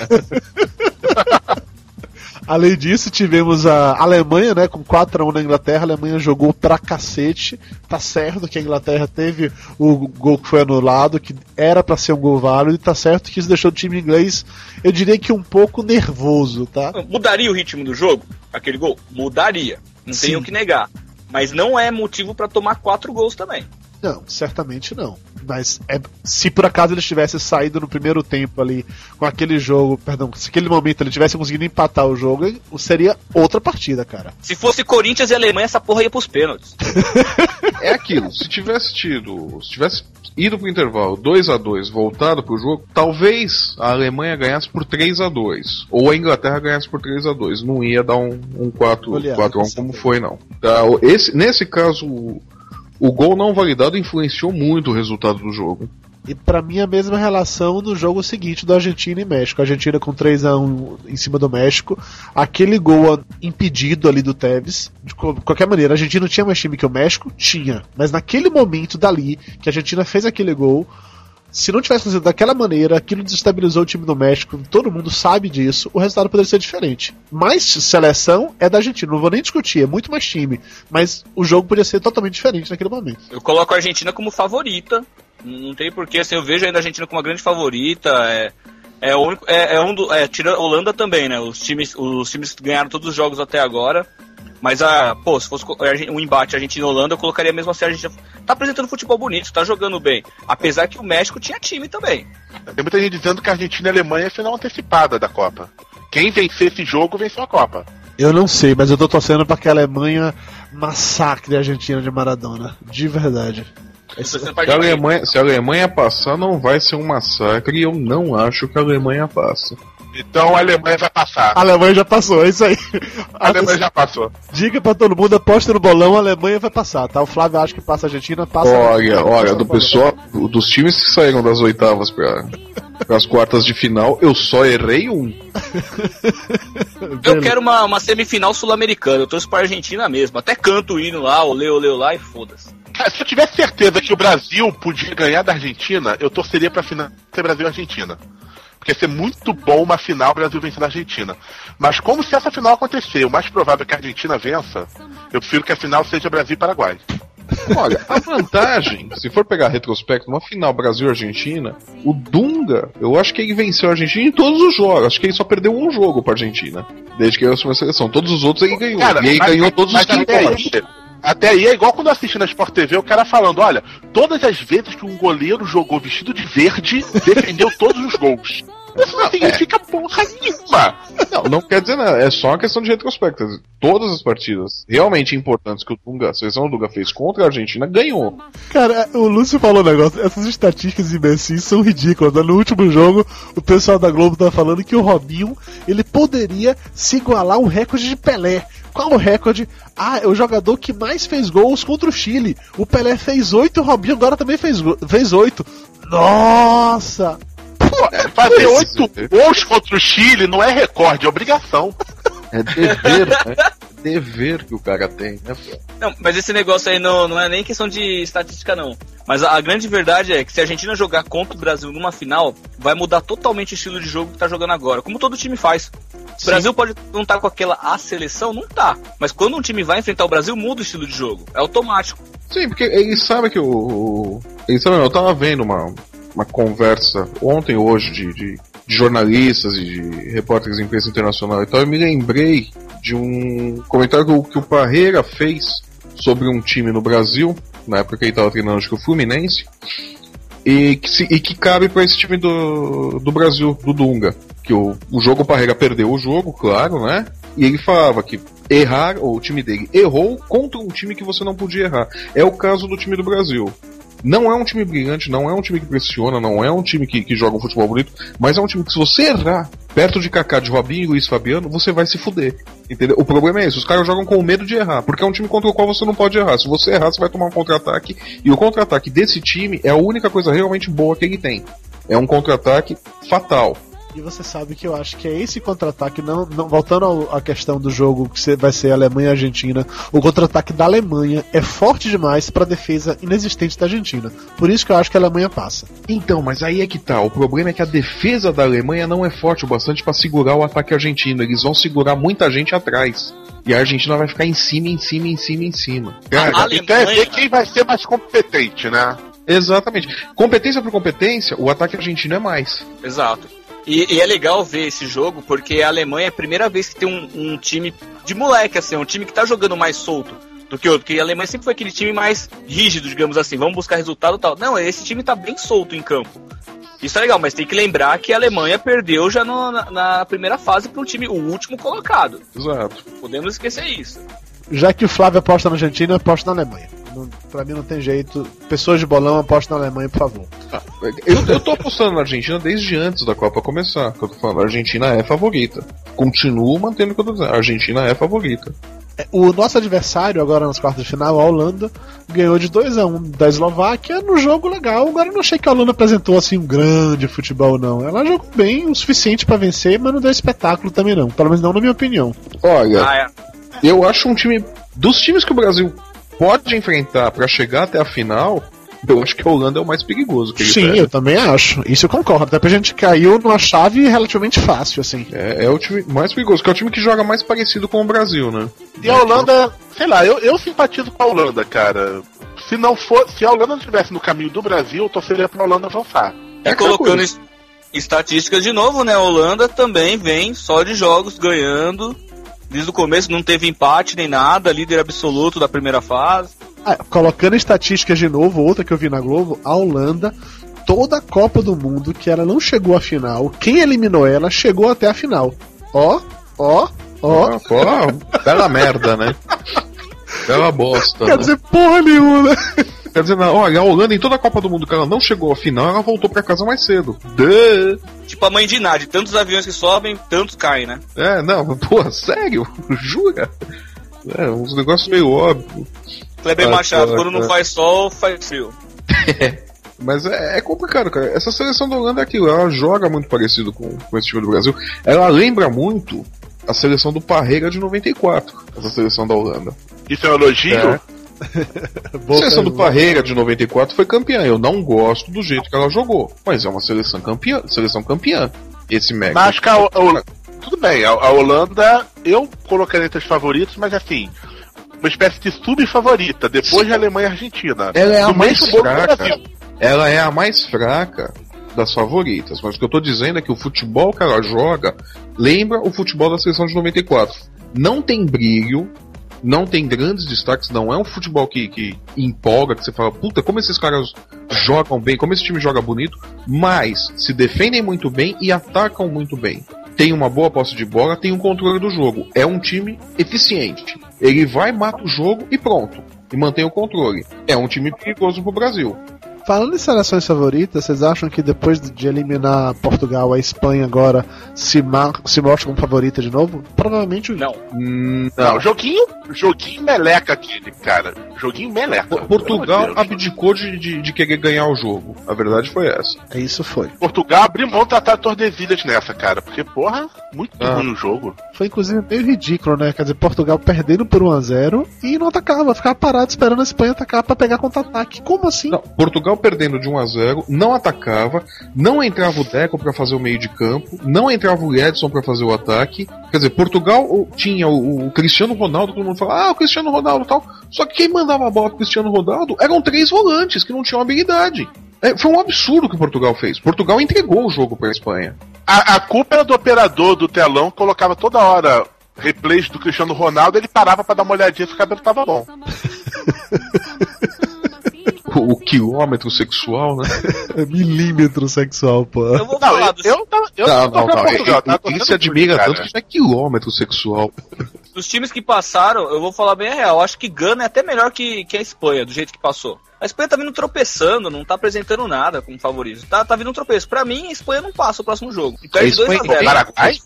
Além disso, tivemos a Alemanha, né, com 4x1 na Inglaterra. A Alemanha jogou pra cacete. Tá certo que a Inglaterra teve o gol que foi anulado, que era pra ser um gol válido, e tá certo que isso deixou o time inglês, eu diria que um pouco nervoso, tá? Mudaria o ritmo do jogo, aquele gol? Mudaria. Não Sim. tenho o que negar. Mas não é motivo pra tomar quatro gols também. Não, certamente não. Mas é, se por acaso eles tivessem saído no primeiro tempo ali com aquele jogo, perdão, se aquele momento ele tivesse conseguido empatar o jogo, seria outra partida, cara. Se fosse Corinthians e Alemanha, essa porra ia pros pênaltis. É aquilo, se tivesse tido. Se tivesse ido pro intervalo 2 a 2 voltado pro jogo, talvez a Alemanha ganhasse por 3 a 2 Ou a Inglaterra ganhasse por 3 a 2 Não ia dar um, um 4, Olha, 4 a 1 com como certeza. foi, não. Tá, o- esse, nesse caso, o, gol não validado influenciou muito o resultado do jogo. E pra mim a mesma relação no jogo seguinte do Argentina e México. A Argentina com 3 a 1 em cima do México. Aquele gol impedido ali do Tevez. De qualquer maneira, a Argentina não tinha mais time que o México? Tinha. Mas naquele momento dali que a Argentina fez aquele gol, se não tivesse acontecido daquela maneira, aquilo desestabilizou o time do México, todo mundo sabe disso, o resultado poderia ser diferente. Mas seleção é da Argentina, não vou nem discutir, é muito mais time. Mas o jogo podia ser totalmente diferente naquele momento. Eu coloco a Argentina como favorita. Não tem porquê, assim, eu vejo ainda a Argentina como uma grande favorita. É, é, o único, é, é um do. É, tira Holanda também, né? Os times, os times ganharam todos os jogos até agora. Mas a. Pô, se fosse a um embate Argentina e Holanda, eu colocaria mesmo assim a Argentina. Tá apresentando futebol bonito, tá jogando bem. Apesar que o México tinha time também. Tem muita gente dizendo que a Argentina e a Alemanha é final antecipada da Copa. Quem vencer esse jogo venceu a Copa. Eu não sei, mas eu tô torcendo pra que a Alemanha massacre a Argentina de Maradona. De verdade. Se a. Alemanha, se a Alemanha passar, não vai ser um massacre e eu não acho que a Alemanha passa. Então a Alemanha vai passar. A Alemanha já passou, é isso aí. A Alemanha já passou. Diga pra todo mundo, aposta no bolão, a Alemanha vai passar, tá? O Flávio acha que passa a Argentina, passa a Olha, Argentina, olha, passa do a pessoal, dos times que saíram das oitavas para as quartas de final, eu só errei um. Eu quero uma, uma semifinal sul-americana. Eu torço pra Argentina mesmo. Até canto o hino lá, olê, olê, lá e foda-se. Cara, se eu tivesse certeza que o Brasil podia ganhar da Argentina, eu torceria pra final ser Brasil e Argentina. Porque ia ser muito bom uma final Brasil vencendo a Argentina. Mas como se essa final acontecer, o mais provável é que a Argentina vença, eu prefiro que a final seja Brasil e Paraguai. Olha, a vantagem, se for pegar retrospecto, uma final Brasil-Argentina, o Dunga, eu acho que ele venceu a Argentina em todos os jogos. Acho que ele só perdeu um jogo pra Argentina. Desde que ele assumiu a seleção. Todos os outros ele ganhou. Cara, e ele mas- ganhou todos os que aí, até aí é igual quando eu assisti na Sport TV o cara falando: olha, todas as vezes que um goleiro jogou vestido de verde, defendeu todos os gols. Isso não significa porra nenhuma. Não, não quer dizer nada. É só uma questão de retrospecto. Todas as partidas realmente importantes que o Dunga, a seleção do Dunga fez contra a Argentina, ganhou. Cara, o Lúcio falou um negócio, essas estatísticas imbecis são ridículas. né? No último jogo, o pessoal da Globo tá falando que o Robinho, ele poderia se igualar a um recorde de Pelé. Qual o recorde? Ah, é o jogador que mais fez gols contra o Chile. O Pelé fez oito, o Robinho agora também fez, fez oito. Nossa! Fazer oito gols contra o Chile não é recorde, é obrigação. É dever, né? Dever que o cara tem, né? pô? Não, mas esse negócio aí não, não é nem questão de estatística, não. Mas a, a grande verdade é que se a Argentina jogar contra o Brasil numa final, vai mudar totalmente o estilo de jogo que tá jogando agora. Como todo time faz. O Brasil pode não estar com aquela a seleção, não tá. Mas quando um time vai enfrentar o Brasil, muda o estilo de jogo. É automático. Sim, porque ele sabe que o. o ele sabe, eu tava vendo uma, uma conversa ontem hoje de, de, de jornalistas e de repórteres de imprensa internacional e tal, eu me lembrei de um comentário que o, que o Parreira fez sobre um time no Brasil, na época que ele tava treinando, acho que o Fluminense, e que, se- e que cabe para esse time do, do Brasil, do Dunga. Que o, o jogo o Parreira perdeu o jogo, claro, né? E ele falava que errar, ou o time dele errou contra um time que você não podia errar. É o caso do time do Brasil. Não é um time brilhante, não é um time que pressiona, não é um time que, que joga um futebol bonito, mas é um time que se você errar perto de Kaká, de Robinho e Luiz Fabiano, você vai se fuder. Entendeu? O problema é esse, os caras jogam com medo de errar, porque é um time contra o qual você não pode errar. Se você errar, você vai tomar um contra-ataque, e o contra-ataque desse time é a única coisa realmente boa que ele tem. É um contra-ataque fatal. E você sabe que eu acho que é esse contra-ataque, não, não voltando ao- à questão do jogo que vai ser Alemanha e Argentina, o contra-ataque da Alemanha é forte demais para a defesa inexistente da Argentina. Por isso que eu acho que a Alemanha passa. Então, mas aí é que tá. O problema é que a defesa da Alemanha não é forte o bastante pra segurar o ataque argentino. Eles vão segurar muita gente atrás. E a Argentina vai ficar em cima, em cima, em cima, em cima. Cara, A então é ver quem vai ser mais competente, né? Exatamente. Competência por competência, o ataque argentino é mais. Exato. E, e é legal ver esse jogo porque a Alemanha é a primeira vez que tem um, um time de moleque, assim, um time que tá jogando mais solto do que outro. Porque a Alemanha sempre foi aquele time mais rígido, digamos assim, vamos buscar resultado e tal. Não, esse time tá bem solto em campo. Isso é legal, mas tem que lembrar que a Alemanha perdeu já no- na, na primeira fase para um time, o último colocado. Exato. Podemos esquecer isso. Já que o Flávio aposta na Argentina, eu aposto na Alemanha. Não, pra mim não tem jeito. Pessoas de bolão apostam na Alemanha, por favor. Eu, eu tô apostando na Argentina desde antes da Copa começar. Que eu tô falando, a Argentina é favorita. Continuo mantendo o que eu tô dizendo. A Argentina é favorita. O nosso adversário, agora nas quartas de final, a Holanda, ganhou de 2 a 1 um da Eslováquia no jogo legal. Agora eu não achei que a Holanda apresentou assim um grande futebol, não. Ela jogou bem o suficiente para vencer, mas não deu espetáculo também, não. Pelo menos não na minha opinião. Olha, Ah, é. eu acho um time. Dos times que o Brasil pode enfrentar pra chegar até a final, eu acho que a Holanda é o mais perigoso. Que ele Sim, pega. eu também acho. Isso eu concordo. Até porque a gente caiu numa chave relativamente fácil, assim. É, é o time mais perigoso, que é o time que joga mais parecido com o Brasil, né? E a Holanda, sei lá, eu, eu simpatizo com a Holanda, cara. Se não for, se a Holanda não estivesse no caminho do Brasil, eu torceria pra Holanda avançar. É colocando coisa. estatísticas de novo, né? A Holanda também vem só de jogos ganhando. Desde o começo não teve empate nem nada, líder absoluto da primeira fase. Ah, colocando estatísticas de novo, outra que eu vi na Globo, a Holanda, toda a Copa do Mundo que ela não chegou à final, quem eliminou ela chegou até a final. Ó, ó, ó. Ah, bela merda, né? Bela bosta. Quer né? dizer, porra nenhuma. Quer dizer, não, olha, a Holanda em toda a Copa do Mundo que ela não chegou à final, ela voltou pra casa mais cedo. Duh. Tipo a mãe de Nádia, tantos aviões que sobem, tantos caem, né? É, não, porra, sério? Jura? É, uns negócios meio óbvios. Kleber Ah, Machado, tá, quando não tá. faz sol, faz frio. Mas é, é complicado, cara. Essa seleção da Holanda é aquilo, ela joga muito parecido com, com esse time do Brasil. Ela lembra muito a seleção do Parreira de 94, essa seleção da Holanda. Isso é um elogio? É. A seleção do Parreira de 94 foi campeã. Eu não gosto do jeito que ela jogou, mas é uma seleção campeã. Seleção campeã. Esse mega. Mas acho que a, a- tudo bem, a, a Holanda eu colocaria entre os favoritos, mas assim, uma espécie de sub-favorita, depois de Alemanha e Argentina. Ela é a mais fraca. Ela é a mais fraca das favoritas. Mas o que eu tô dizendo é que o futebol que ela joga lembra o futebol da seleção de 94. Não tem brilho, não tem grandes destaques, não é um futebol que, que empolga, que você fala, puta, como esses caras jogam bem, como esse time joga bonito, mas se defendem muito bem e atacam muito bem. Tem uma boa posse de bola, tem um controle do jogo. É um time eficiente. Ele vai, mata o jogo e pronto. E mantém o controle. É um time perigoso pro Brasil. Falando em seleções favoritas, vocês acham que depois de eliminar Portugal, a Espanha agora se, se mostra como favorita de novo? Provavelmente Não. Hum, Não, joguinho, joguinho meleca aquele, cara. Joguinho meleca. Po- Portugal abdicou de, de, de querer ganhar o jogo. A verdade foi essa. Isso foi. Portugal abriu mão de tratar Tordesilhas nessa, cara. Porque, porra, muito Ah. ruim o jogo. Foi inclusive meio ridículo, né? Quer dizer, Portugal perdendo por 1x0 e não atacava, ficava parado esperando a Espanha atacar pra pegar contra-ataque. Como assim? Não, Portugal perdendo de 1 a 0 não atacava, não entrava o Deco pra fazer o meio de campo, não entrava o Edson pra fazer o ataque. Quer dizer, Portugal tinha o, o Cristiano Ronaldo, todo mundo fala, ah, o Cristiano Ronaldo e tal. Só que quem mandava a bola pro Cristiano Ronaldo eram três volantes que não tinham habilidade. É, foi um absurdo que Portugal fez. Portugal entregou o jogo pra Espanha. A, a culpa era do operador do telão, que colocava toda hora replays do Cristiano Ronaldo, ele parava pra dar uma olhadinha se o cabelo tava bom. O, o quilômetro sexual, né? É milímetro sexual, pô. Eu vou Não, falar eu, dos, eu, eu não, não, pra não. Portugal, tá? Ele, se admira cara. tanto que não é quilômetro sexual. dos times que passaram, eu vou falar bem a real. Acho que Gana é até melhor que, que a Espanha, do jeito que passou. A Espanha tá vindo tropeçando, não tá apresentando nada como favorito. Tá, tá vindo um tropeço. Pra mim, a Espanha não passa o próximo jogo. E perde A Espanha- 2x0. Paraguai?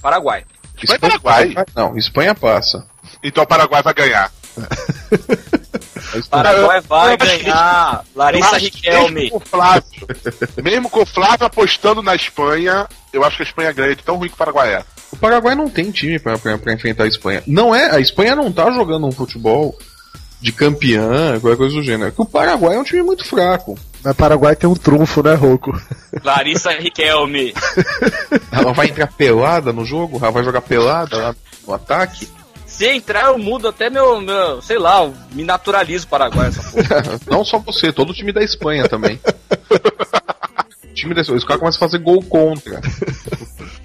Paraguai. Espanha Paraguai. Não, Espanha passa. Então o Paraguai vai ganhar. Espanha- Paraguai vai ganhar. Larissa Riquelme. Mesmo com, o Flávio, mesmo com o Flávio apostando na Espanha, eu acho que a Espanha ganha de tão ruim que o Paraguai é. O Paraguai não tem time pra, pra, pra enfrentar a Espanha. Não é, a Espanha não tá jogando um futebol de campeã, qualquer coisa do gênero. É que o Paraguai é um time muito fraco. Mas Paraguai tem um trunfo, né, Roco? Larissa Riquelme. Ela vai entrar pelada no jogo, ela vai jogar pelada lá no ataque. Se entrar, eu mudo até meu, meu sei lá, eu me naturalizo Paraguai essa porra. Não só você, todo o time da Espanha também. O time da Espanha, os caras começam a fazer gol contra.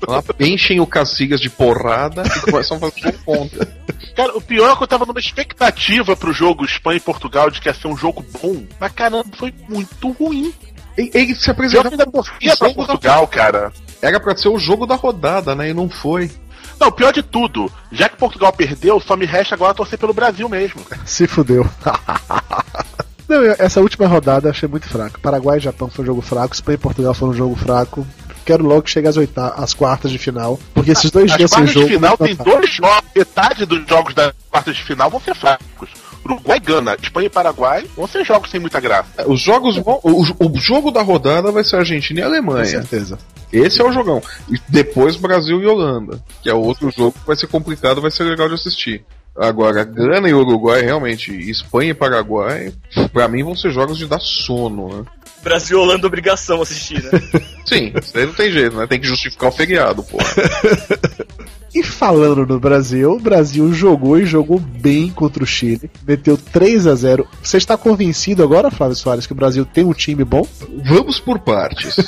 Lá enchem o Cacilhas de porrada e começam a fazer gol contra. Cara, o pior é que eu tava numa expectativa pro jogo Espanha e Portugal de que ia ser um jogo bom, mas caramba, foi muito ruim. E- Ele se apresentou pra Portugal, cara. Era pra ser o jogo da rodada, né? E não foi. Não, pior de tudo, já que Portugal perdeu, só me resta agora torcer pelo Brasil mesmo. Se fudeu. Não, essa última rodada eu achei muito fraca. Paraguai e Japão foi um jogo fraco, Espanha e Portugal foi um jogo fraco. quero logo que chegue às, oita às quartas de final. Porque esses dois As dias sem quartas jogo. de final tem dois jogos, metade dos jogos da quartas de final vão ser fracos. Uruguai e Gana, Espanha e Paraguai vão ser jogos sem muita graça. Os jogos vão. O, o jogo da rodada vai ser Argentina e Com Alemanha. certeza. Esse é o jogão. E depois Brasil e Holanda, que é outro jogo que vai ser complicado, vai ser legal de assistir. Agora, Gana e Uruguai, realmente, Espanha e Paraguai, pra mim vão ser jogos de dar sono, né? Brasil e Holanda obrigação assistir, né? Sim, isso aí não tem jeito, né? Tem que justificar o feriado, pô. E falando no Brasil, o Brasil jogou e jogou bem contra o Chile. Meteu 3 a 0 Você está convencido agora, Flávio Soares, que o Brasil tem um time bom? Vamos por partes.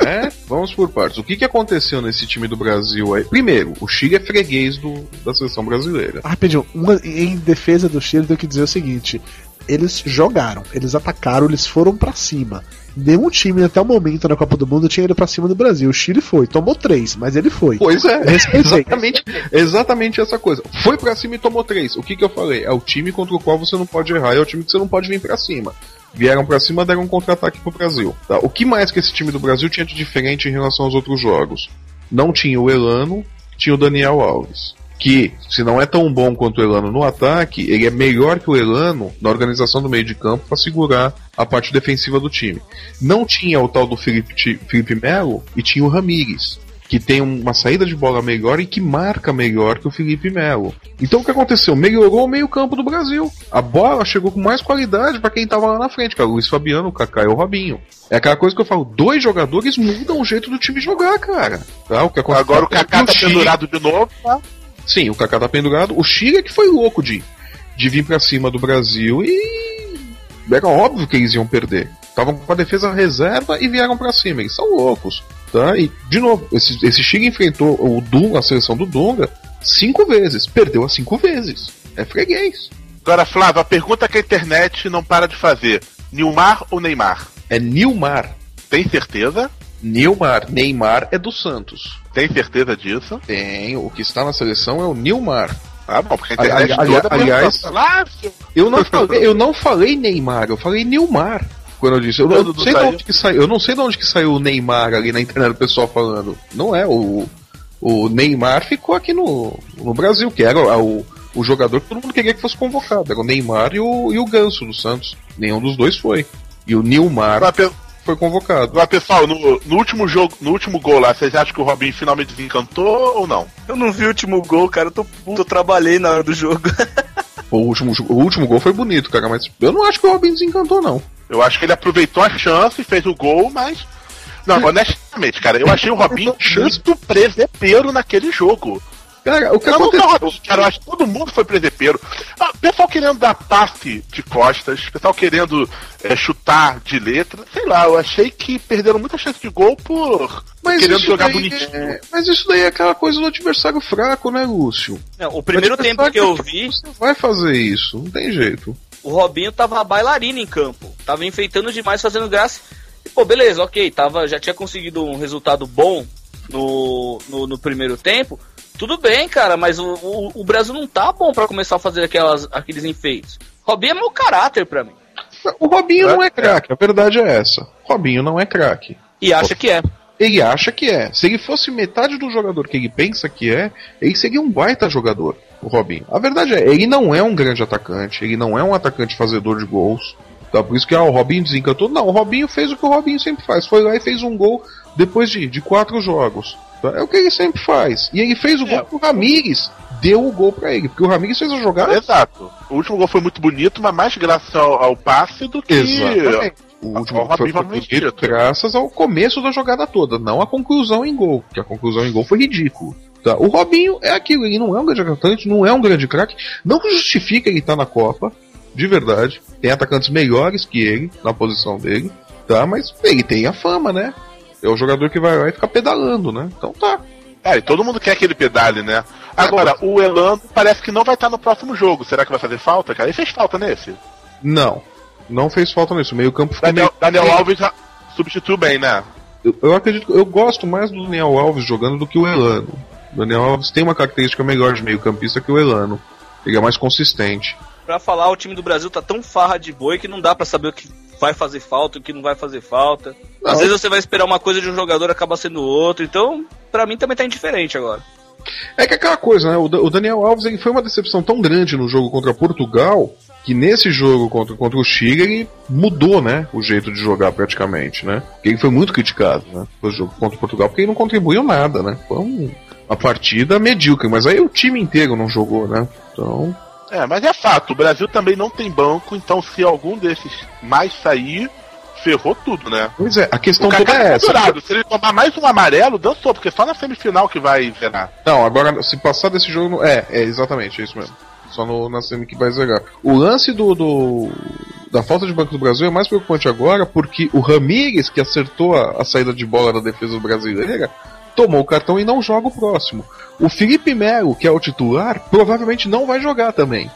É, vamos por partes. O que, que aconteceu nesse time do Brasil aí? Primeiro, o Chile é freguês do, da seleção brasileira. Ah, Rapidinho, uma, em defesa do Chile, tenho que dizer o seguinte: eles jogaram, eles atacaram, eles foram pra cima. Nenhum time até o momento na Copa do Mundo tinha ido pra cima do Brasil. O Chile foi, tomou três, mas ele foi. Pois é, exatamente, exatamente essa coisa. Foi pra cima e tomou três. O que, que eu falei? É o time contra o qual você não pode errar, é o time que você não pode vir pra cima. Vieram pra cima, deram um contra-ataque pro Brasil. tá? O que mais que esse time do Brasil tinha de diferente em relação aos outros jogos? Não tinha o Elano, tinha o Daniel Alves. Que, se não é tão bom quanto o Elano no ataque, ele é melhor que o Elano na organização do meio de campo para segurar a parte defensiva do time. Não tinha o tal do Felipe, Felipe Melo e tinha o Ramires que tem uma saída de bola melhor e que marca melhor que o Felipe Melo. Então o que aconteceu? Melhorou o meio-campo do Brasil. A bola chegou com mais qualidade para quem tava lá na frente, que é o Luiz Fabiano, o Kaká e o Robinho. É aquela coisa que eu falo, dois jogadores mudam o jeito do time jogar, cara. Tá? O que aconteceu Agora o Kaká tá pendurado de novo. tá? Sim, o Kaká tá pendurado. O Chile é que foi louco de, de vir pra cima do Brasil e. Era óbvio que eles iam perder. Estavam com a defesa reserva e vieram pra cima. Eles são loucos. Tá? E, de novo, esse, esse Chile enfrentou o Dunga, a seleção do Dunga, cinco vezes. Perdeu as cinco vezes. É freguês. Agora, Flávio, a pergunta que a internet não para de fazer: Nilmar ou Neymar? É Nilmar. Tem certeza? Nilmar. Neymar é do Santos. Tem certeza disso? Tem. O que está na seleção é o Nilmar. Ah, bom, porque a Ali- internet ali- toda aliás- Eu não falei, eu não falei Neymar, eu falei Nilmar. Quando eu disse, eu, eu não sei de onde que saiu, eu não sei de onde que saiu o Neymar ali na internet, o pessoal falando. Não é, o, o Neymar ficou aqui no, no Brasil, que era o, o jogador que todo mundo queria que fosse convocado. Era o Neymar e o, e o Ganso do Santos. Nenhum dos dois foi. E o Nilmar Agora, pe- foi convocado. agora, pessoal, no, no último jogo, no último gol lá, vocês acham que o Robinho finalmente desencantou ou não? Eu não vi o último gol, cara. Eu tô puto, eu trabalhei na hora do jogo. O último, o último gol foi bonito, cara, mas eu não acho que o Robin desencantou, não. Eu acho que ele aproveitou a chance, fez o gol, mas. Não, honestamente, cara, eu achei o Robinho muito presepeiro naquele jogo. Cara, o que Eu aconteceu? não, cara, eu acho que todo mundo foi presepeiro. Ah, pessoal querendo dar passe de costas, pessoal querendo eh, chutar de letra, sei lá, eu achei que perderam muita chance de gol por querendo isso jogar daí bonitinho. é- mas isso daí é aquela coisa do adversário fraco, né, Lúcio? Não, o primeiro Mas tempo que eu vi, Você vai fazer isso, não tem jeito. o Robinho tava bailarino em campo. Tava enfeitando demais, fazendo graça. E, pô, beleza, ok, tava, já tinha conseguido um resultado bom no, no, no primeiro tempo. Tudo bem, cara, mas o, o, o Brasil não tá bom pra começar a fazer aquelas, aqueles enfeites. Robinho é mau caráter pra mim. O Robinho não é craque, a verdade é essa. Robinho não é craque. E acha que é. Ele acha que é. Se ele fosse metade do jogador que ele pensa que é, ele seria um baita jogador, o Robinho. A verdade é, ele não é um grande atacante, ele não é um atacante fazedor de gols. Tá? Por isso que ah, o Robinho desencantou. Não, o Robinho fez o que o Robinho sempre faz. Foi lá e fez um gol depois de, de quatro jogos. Tá? É o que ele sempre faz. E ele fez o gol pro Ramires. Deu o gol pra ele. Porque o Ramires fez a jogada Exato. O último gol foi muito bonito, mas mais graças ao, ao passe do que. Exatamente. O último Ó, foi, foi bonito graças ao começo da jogada toda, não a conclusão em gol, porque a conclusão em gol foi ridículo. Tá? O Robinho é aquilo, ele não é um grande atacante, não é um grande craque, não justifica ele estar na Copa, de verdade. Tem atacantes melhores que ele na posição dele, tá? Mas ele tem a fama, né? É o jogador que vai lá e fica pedalando, né? Então tá. É, e todo mundo quer aquele pedale, né? Agora, o Elano parece que não vai estar no próximo jogo. Será que vai fazer falta, cara? Ele fez falta nesse. Não. Não fez falta nisso. O meio campo ficou Daniel, meio... Daniel Alves já substituiu bem, né? Eu, eu acredito, eu gosto mais do Daniel Alves jogando do que o Elano. O Daniel Alves tem uma característica melhor de meio-campista que o Elano. Ele é mais consistente. Pra falar, o time do Brasil tá tão farra de boi que não dá pra saber o que vai fazer falta, o que não vai fazer falta. Não. Às vezes você vai esperar uma coisa de um jogador acaba sendo outro. Então, pra mim também tá indiferente agora. É que é aquela coisa, né? O, Da- o Daniel Alves ele foi uma decepção tão grande no jogo contra Portugal que nesse jogo contra, contra o Chile ele mudou, né? O jeito de jogar praticamente, né? Porque ele foi muito criticado, né? No jogo contra Portugal porque ele não contribuiu nada, né? Foi um- uma partida medíocre, mas aí o time inteiro não jogou, né? Então. É, mas é fato, o Brasil também não tem banco, então se algum desses mais sair, ferrou tudo, né? Pois é, a questão toda Kaká é tá essa. pendurado. Se ele tomar mais um amarelo, dançou, porque só na semifinal que vai zerar. Não, agora, se passar desse jogo. É, é exatamente, é isso mesmo. Só no, na semi que vai zerar. O lance do, do- da falta de banco do Brasil é mais preocupante agora porque o Ramires, que acertou a, a saída de bola da defesa brasileira, tomou o cartão e não joga o próximo. O Felipe Melo, que é o titular, provavelmente não vai jogar também.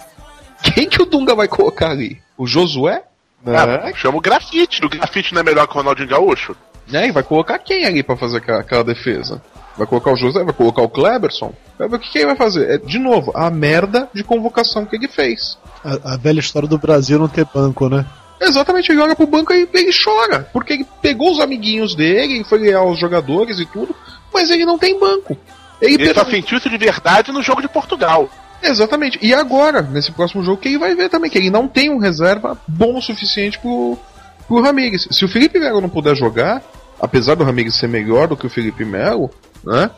Quem que o Dunga vai colocar ali? O Josué? Ah, chama o grafite. O grafite não é melhor que o Ronaldinho Gaúcho? né? E vai colocar quem ali pra fazer aquela, aquela defesa? Vai colocar o José, vai colocar o Kleberson? Vai ver o que, que ele vai fazer. É, de novo, a merda de convocação que ele fez. A, a velha história do Brasil não ter banco, né? Exatamente, ele olha pro banco e ele chora. Porque ele pegou os amiguinhos dele, ele foi leal aos jogadores e tudo, mas ele não tem banco. Ele, Ele só sentiu isso de verdade no jogo de Portugal. Exatamente. E agora, nesse próximo jogo, que ele vai ver também, que ele não tem um reserva bom o suficiente pro, pro Ramires. Se o Felipe Melo não puder jogar, apesar do Ramires ser melhor do que o Felipe Melo, né?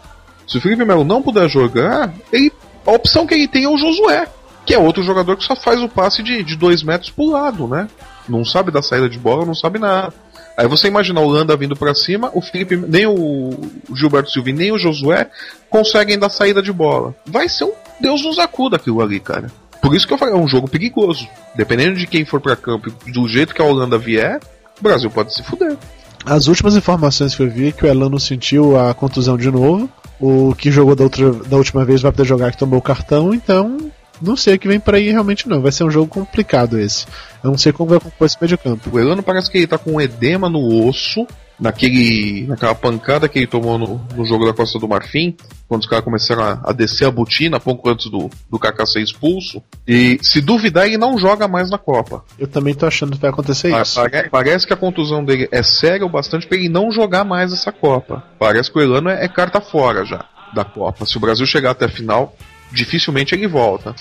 Se o Felipe Melo não puder jogar, ele, a opção que ele tem é o Josué, que é outro jogador que só faz o passe de, de dois metros pro lado, né? Não sabe da saída de bola, não sabe nada. Aí você imagina o Holanda vindo pra cima, o Felipe, nem o Gilberto Silva, nem o Josué conseguem dar saída de bola. Vai ser um Deus nos acuda aquilo ali, cara. Por isso que eu falei, é um jogo perigoso. Dependendo de quem for pra campo do jeito que a Holanda vier, o Brasil pode se fuder. As últimas informações que eu vi é que o Elano sentiu a contusão de novo. O que jogou da, outra, da última vez vai poder jogar que tomou o cartão, então não sei o que vem por aí realmente não. Vai ser um jogo complicado esse. Eu não sei como vai compor esse meio de campo. O Elano parece que ele tá com um edema no osso, naquele, naquela pancada que ele tomou no, no jogo da Costa do Marfim, quando os caras começaram a, a descer a botina pouco antes do, do Kaká ser expulso. E se duvidar, ele não joga mais na Copa. Eu também tô achando que vai acontecer Pa- isso. pare- Parece que a contusão dele é séria o bastante pra ele não jogar mais essa Copa. Parece que o Elano é, é carta fora já da Copa. Se o Brasil chegar até a final, dificilmente ele volta.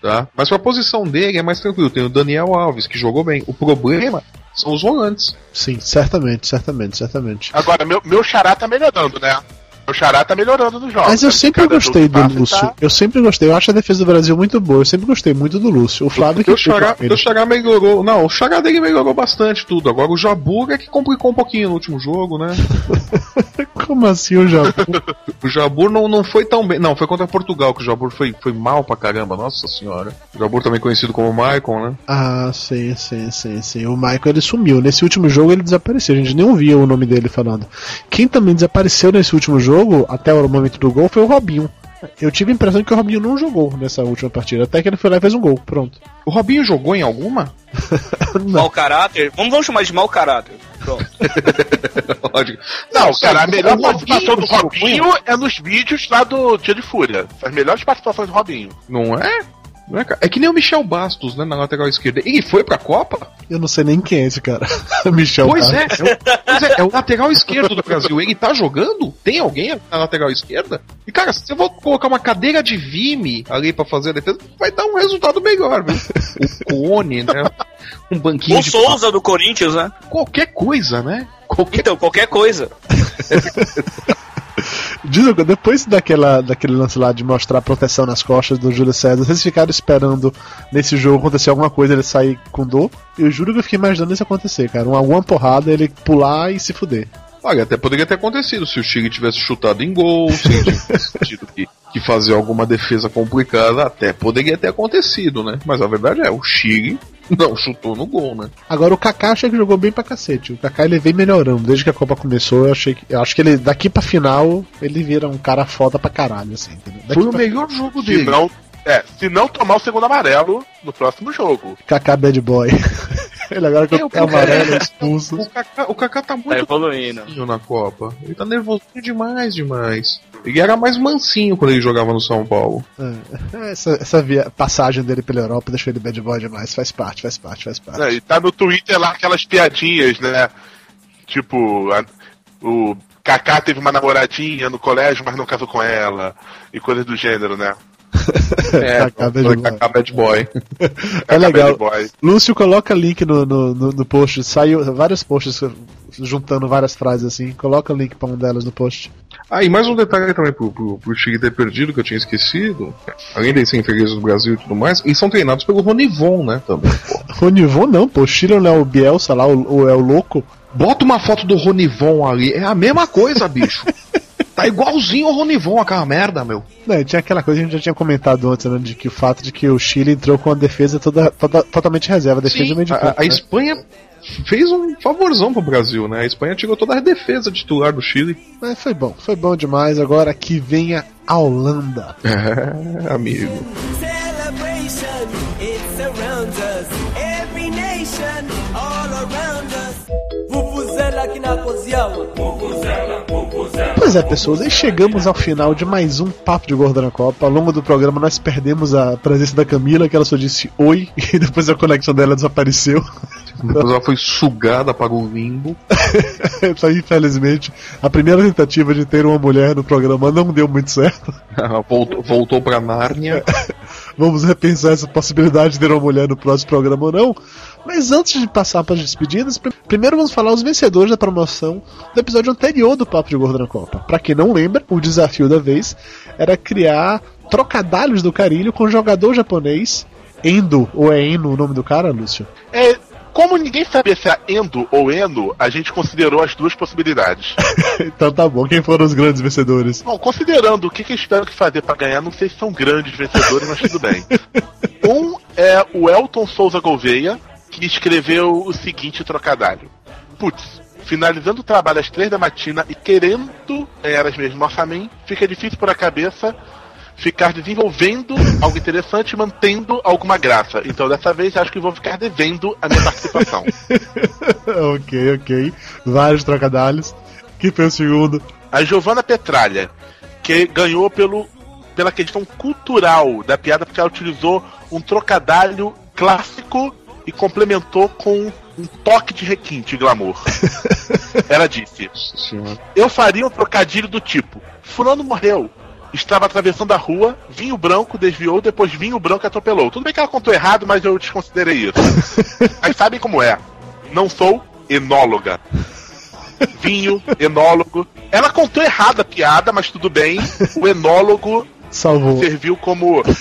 Tá? Mas pra posição dele é mais tranquilo. Tem o Daniel Alves, que jogou bem. O problema são os volantes. Sim, certamente, certamente, certamente. Agora, meu, meu xará tá melhorando, né? Meu xará tá melhorando nos jogos. Mas eu sempre gostei do Lúcio. tá- Eu sempre gostei. Eu acho a defesa do Brasil muito boa. Eu sempre gostei muito do Lúcio. O Flávio que O Xará, o Xará melhorou. Não, o Xará dele melhorou bastante tudo. Agora o Jabur é que complicou um pouquinho no último jogo, né? Como assim o Jabu? O Jabur não, não foi tão bem. Não, foi contra Portugal que o Jabur foi, foi mal pra caramba, nossa senhora. O Jabur também conhecido como Maicon, né? ah, sim, sim, sim, sim. O Michael ele sumiu. Nesse último jogo ele desapareceu. A gente nem ouvia o nome dele falando. Quem também desapareceu nesse último jogo, até o momento do gol, foi o Robinho. Eu tive a impressão que o Robinho não jogou nessa última partida. Até que ele foi lá e fez um gol. Pronto. O Robinho jogou em alguma? Mau caráter. Vamos, vamos chamar de mau caráter. Pronto. Lógico. Não, cara, a melhor participação do Robinho- Robinho é nos vídeos lá do Dia de Fúria. As melhores participações do Robinho. Não é? Não é? É que nem o Michel Bastos, né, na lateral esquerda. Ele foi pra Copa? Eu não sei nem quem é esse cara. Michel Pois Bastos. é, é o, pois é, é o lateral esquerdo do Brasil. Ele tá jogando? Tem alguém na lateral esquerda? E cara, se eu vou colocar uma cadeira de Vime ali pra fazer a defesa, vai dar um resultado melhor, viu? O Cone, né? Um banquinho O de Souza do Corinthians, né? qualquer coisa, né? Qualquer Então, qualquer coisa. Diz, depois daquela, daquele lance lá de mostrar a proteção nas costas do Júlio César, vocês ficaram esperando nesse jogo acontecer alguma coisa, ele sair com dor? Eu juro que eu fiquei imaginando isso acontecer, cara. Uma, alguma porrada, ele pular e se fuder. Olha, até poderia ter acontecido se o Chile tivesse chutado em gol, se ele tivesse tido que, que fazer alguma defesa complicada, até poderia ter acontecido, né? Mas a verdade é, o Chile não chutou no gol, né? Agora o Kaká achei que jogou bem pra cacete. O Kaká ele vem melhorando. Desde que a Copa começou, eu achei que. Eu acho que ele, daqui pra final, ele vira um cara foda pra caralho, assim, entendeu? Daqui Foi o melhor jogo Se dele. não, é, se não tomar o segundo amarelo no próximo jogo. Kaká Bad Boy. ele agora que É, o é amarelo, é O expulso. Kaká, o Kaká tá Tá muito evoluindo. nervosinho na Copa. Ele tá nervosinho demais, demais. Ele era mais mansinho quando ele jogava no São Paulo. É, essa essa via- passagem dele pela Europa deixou ele bad boy demais. Faz parte, faz parte, faz parte. É, e tá no Twitter lá aquelas piadinhas, né? Tipo, a- o Kaká teve uma namoradinha no colégio, mas não casou com ela. E coisas do gênero, né? É, Kaká Bad Boy. Boy. É legal. Bad Boy. Lúcio coloca link no, no, no, no post. Saiu vários posts juntando várias frases assim. Coloca o link pra um delas no post. Ah, e mais um detalhe também pro, pro, pro Chile ter perdido, que eu tinha esquecido. Além de serem fregueses do Brasil e tudo mais, eles são treinados pelo Ronivon, né? Também. Ronivon não, pô. Chile não é o Bielsa lá, o, o- é o louco. Bota uma foto do Ronivon ali, é a mesma coisa, bicho. Tá igualzinho o Ronivon, aquela merda, meu. Não, tinha aquela coisa que a gente já tinha comentado antes, né? De que o fato de que o Chile entrou com a defesa toda, toda- totalmente reserva, a defesa Sim, meio de a, a né? Espanha fez um favorzão pro Brasil, né? A Espanha tirou toda a defesa titular do Chile. Mas foi bom, foi bom demais. Agora que venha a Holanda. É, amigo. Celebration, it surrounds us. Aqui na. Pois é, pessoas, aí chegamos ao final de mais um Papo de Gordo na Copa. Ao longo do programa nós perdemos a presença da Camila, que ela só disse oi, e depois a conexão dela desapareceu. Depois ela foi sugada para o limbo. Então, infelizmente, a primeira tentativa de ter uma mulher no programa não deu muito certo. Ela voltou, voltou pra Nárnia. Vamos repensar essa possibilidade de ter uma mulher no próximo programa ou não. Mas antes de passar para as despedidas, pr- primeiro vamos falar os vencedores da promoção do episódio anterior do Papo de Gordo na Copa. Para quem não lembra, o desafio da vez era criar trocadalhos do carilho com um jogador japonês, Endo, ou é Eno o nome do cara, Lúcio? É, como ninguém sabia se é Endo ou Eno, a gente considerou as duas possibilidades. então tá bom, quem foram os grandes vencedores? Bom, considerando o que, que eles tiveram que fazer pra ganhar, não sei se são grandes vencedores, mas tudo bem. Um é o Elton Souza Gouveia, que escreveu o seguinte trocadilho. Putz, finalizando o trabalho às três da matina e querendo ganhar as mesmas orçamento, fica difícil por a cabeça ficar desenvolvendo algo interessante e mantendo alguma graça. Então dessa vez acho que vou ficar devendo a minha participação. ok, ok. Vários trocadalhos. Que foi o segundo? A Giovanna Petralha, que ganhou pelo, pela questão cultural da piada, porque ela utilizou um trocadilho clássico e complementou com um toque de requinte e glamour. Ela disse. Eu faria um trocadilho do tipo: Fulano morreu. Estava atravessando a rua, vinho branco desviou, depois vinho branco atropelou. Tudo bem que ela contou errado, mas eu desconsiderei isso. Mas sabem como é? Não sou enóloga. Vinho, enólogo. Ela contou errada a piada, mas tudo bem. O enólogo Salvou. serviu como.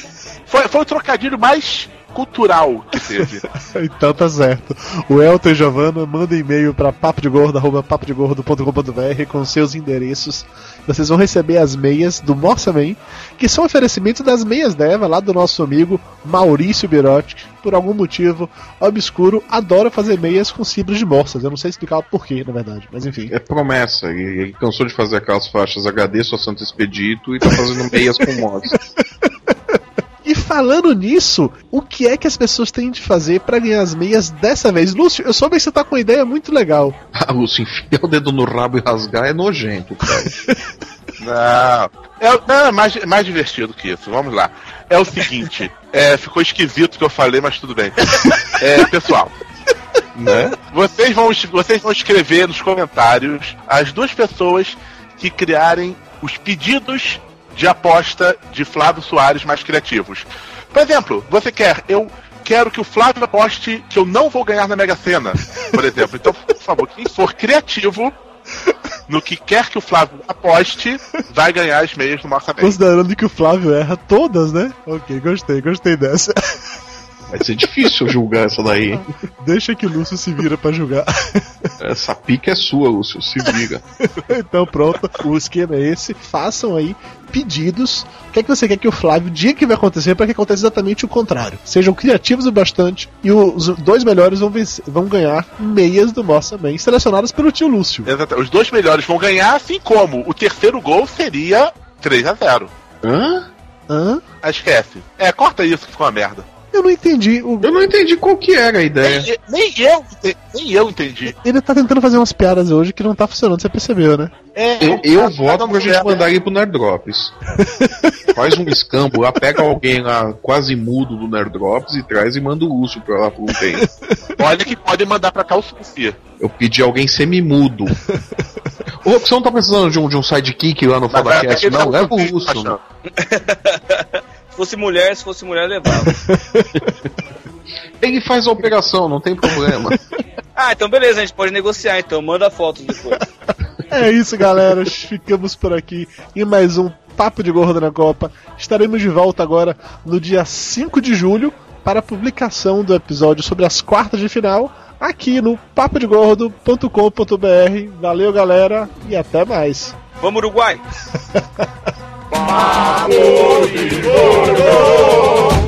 Foi, foi o trocadilho mais cultural que teve. Então tá certo. O Elton e Giovanna manda e-mail para papodegordo.com.br com seus endereços. Vocês vão receber as meias do Morsaman, que são oferecimento das meias da Eva, lá do nosso amigo Maurício Birotti, que por algum motivo obscuro adora fazer meias com fibras de morsas. Eu não sei explicar o porquê, na verdade, mas enfim. É promessa. Ele, ele cansou de fazer aquelas faixas agradeço ao Santo Expedito e tá fazendo meias com mods. Falando nisso, o que é que as pessoas têm de fazer para ganhar as meias dessa vez? Lúcio, eu soube que você tá com uma ideia muito legal. Ah, Lúcio, enfiar o dedo no rabo e rasgar é nojento, cara. Não. É, não, é mais, mais divertido que isso. Vamos lá. É o seguinte. é, ficou esquisito o que eu falei, mas tudo bem. É, pessoal. né? Vocês vão, vocês vão escrever nos comentários as duas pessoas que criarem os pedidos de aposta de Flávio Soares mais criativos. Por exemplo, você quer, eu quero que o Flávio aposte que eu não vou ganhar na Mega Sena, por exemplo. Então, por favor, quem for criativo no que quer que o Flávio aposte, vai ganhar as meias do Massa Bem. Considerando que o Flávio erra todas, né? Ok, gostei, gostei dessa. Vai ser difícil julgar essa daí. hein? Deixa que o Lúcio se vira pra julgar. Essa pica é sua, Lúcio. Se liga. então pronto, o esquema é esse. Façam aí pedidos. O que é que você quer que o Flávio diga que vai acontecer para que aconteça exatamente o contrário. Sejam criativos o bastante e os dois melhores vão, vencer- vão ganhar meias do Mossa Man, selecionadas pelo tio Lúcio. Exata- Os dois melhores vão ganhar, assim como o terceiro gol seria 3 a 0 Hã? Hã? Ah, esquece. É, corta isso que ficou uma merda. Eu não entendi. O... Eu não entendi qual que era a ideia. Nem, nem eu, nem eu entendi. Ele tá tentando fazer umas piadas hoje que não tá funcionando, você percebeu, né? É, Eu, eu voto pra gente mandar ele pro Nerddrops. Faz um escambo lá, pega alguém lá quase mudo do Nerddrops e traz e manda o urso pra lá por um tempo. Olha que pode mandar pra cá o Sofia. Eu pedi alguém semi-mudo. Ô, você não tá precisando de um, de um sidekick lá no ele não? Leva o urso. Se fosse mulher, se fosse mulher, levava. Ele faz a operação, não tem problema. ah, então beleza, a gente pode negociar então. Manda fotos depois. É isso, galera. Ficamos por aqui em mais um Papo de Gordo na Copa. Estaremos de volta agora no dia 5 de julho para a publicação do episódio sobre as quartas de final aqui no papodegordo.com.br. Valeu, galera, e até mais. Vamos, Uruguai! Papo de Gordo.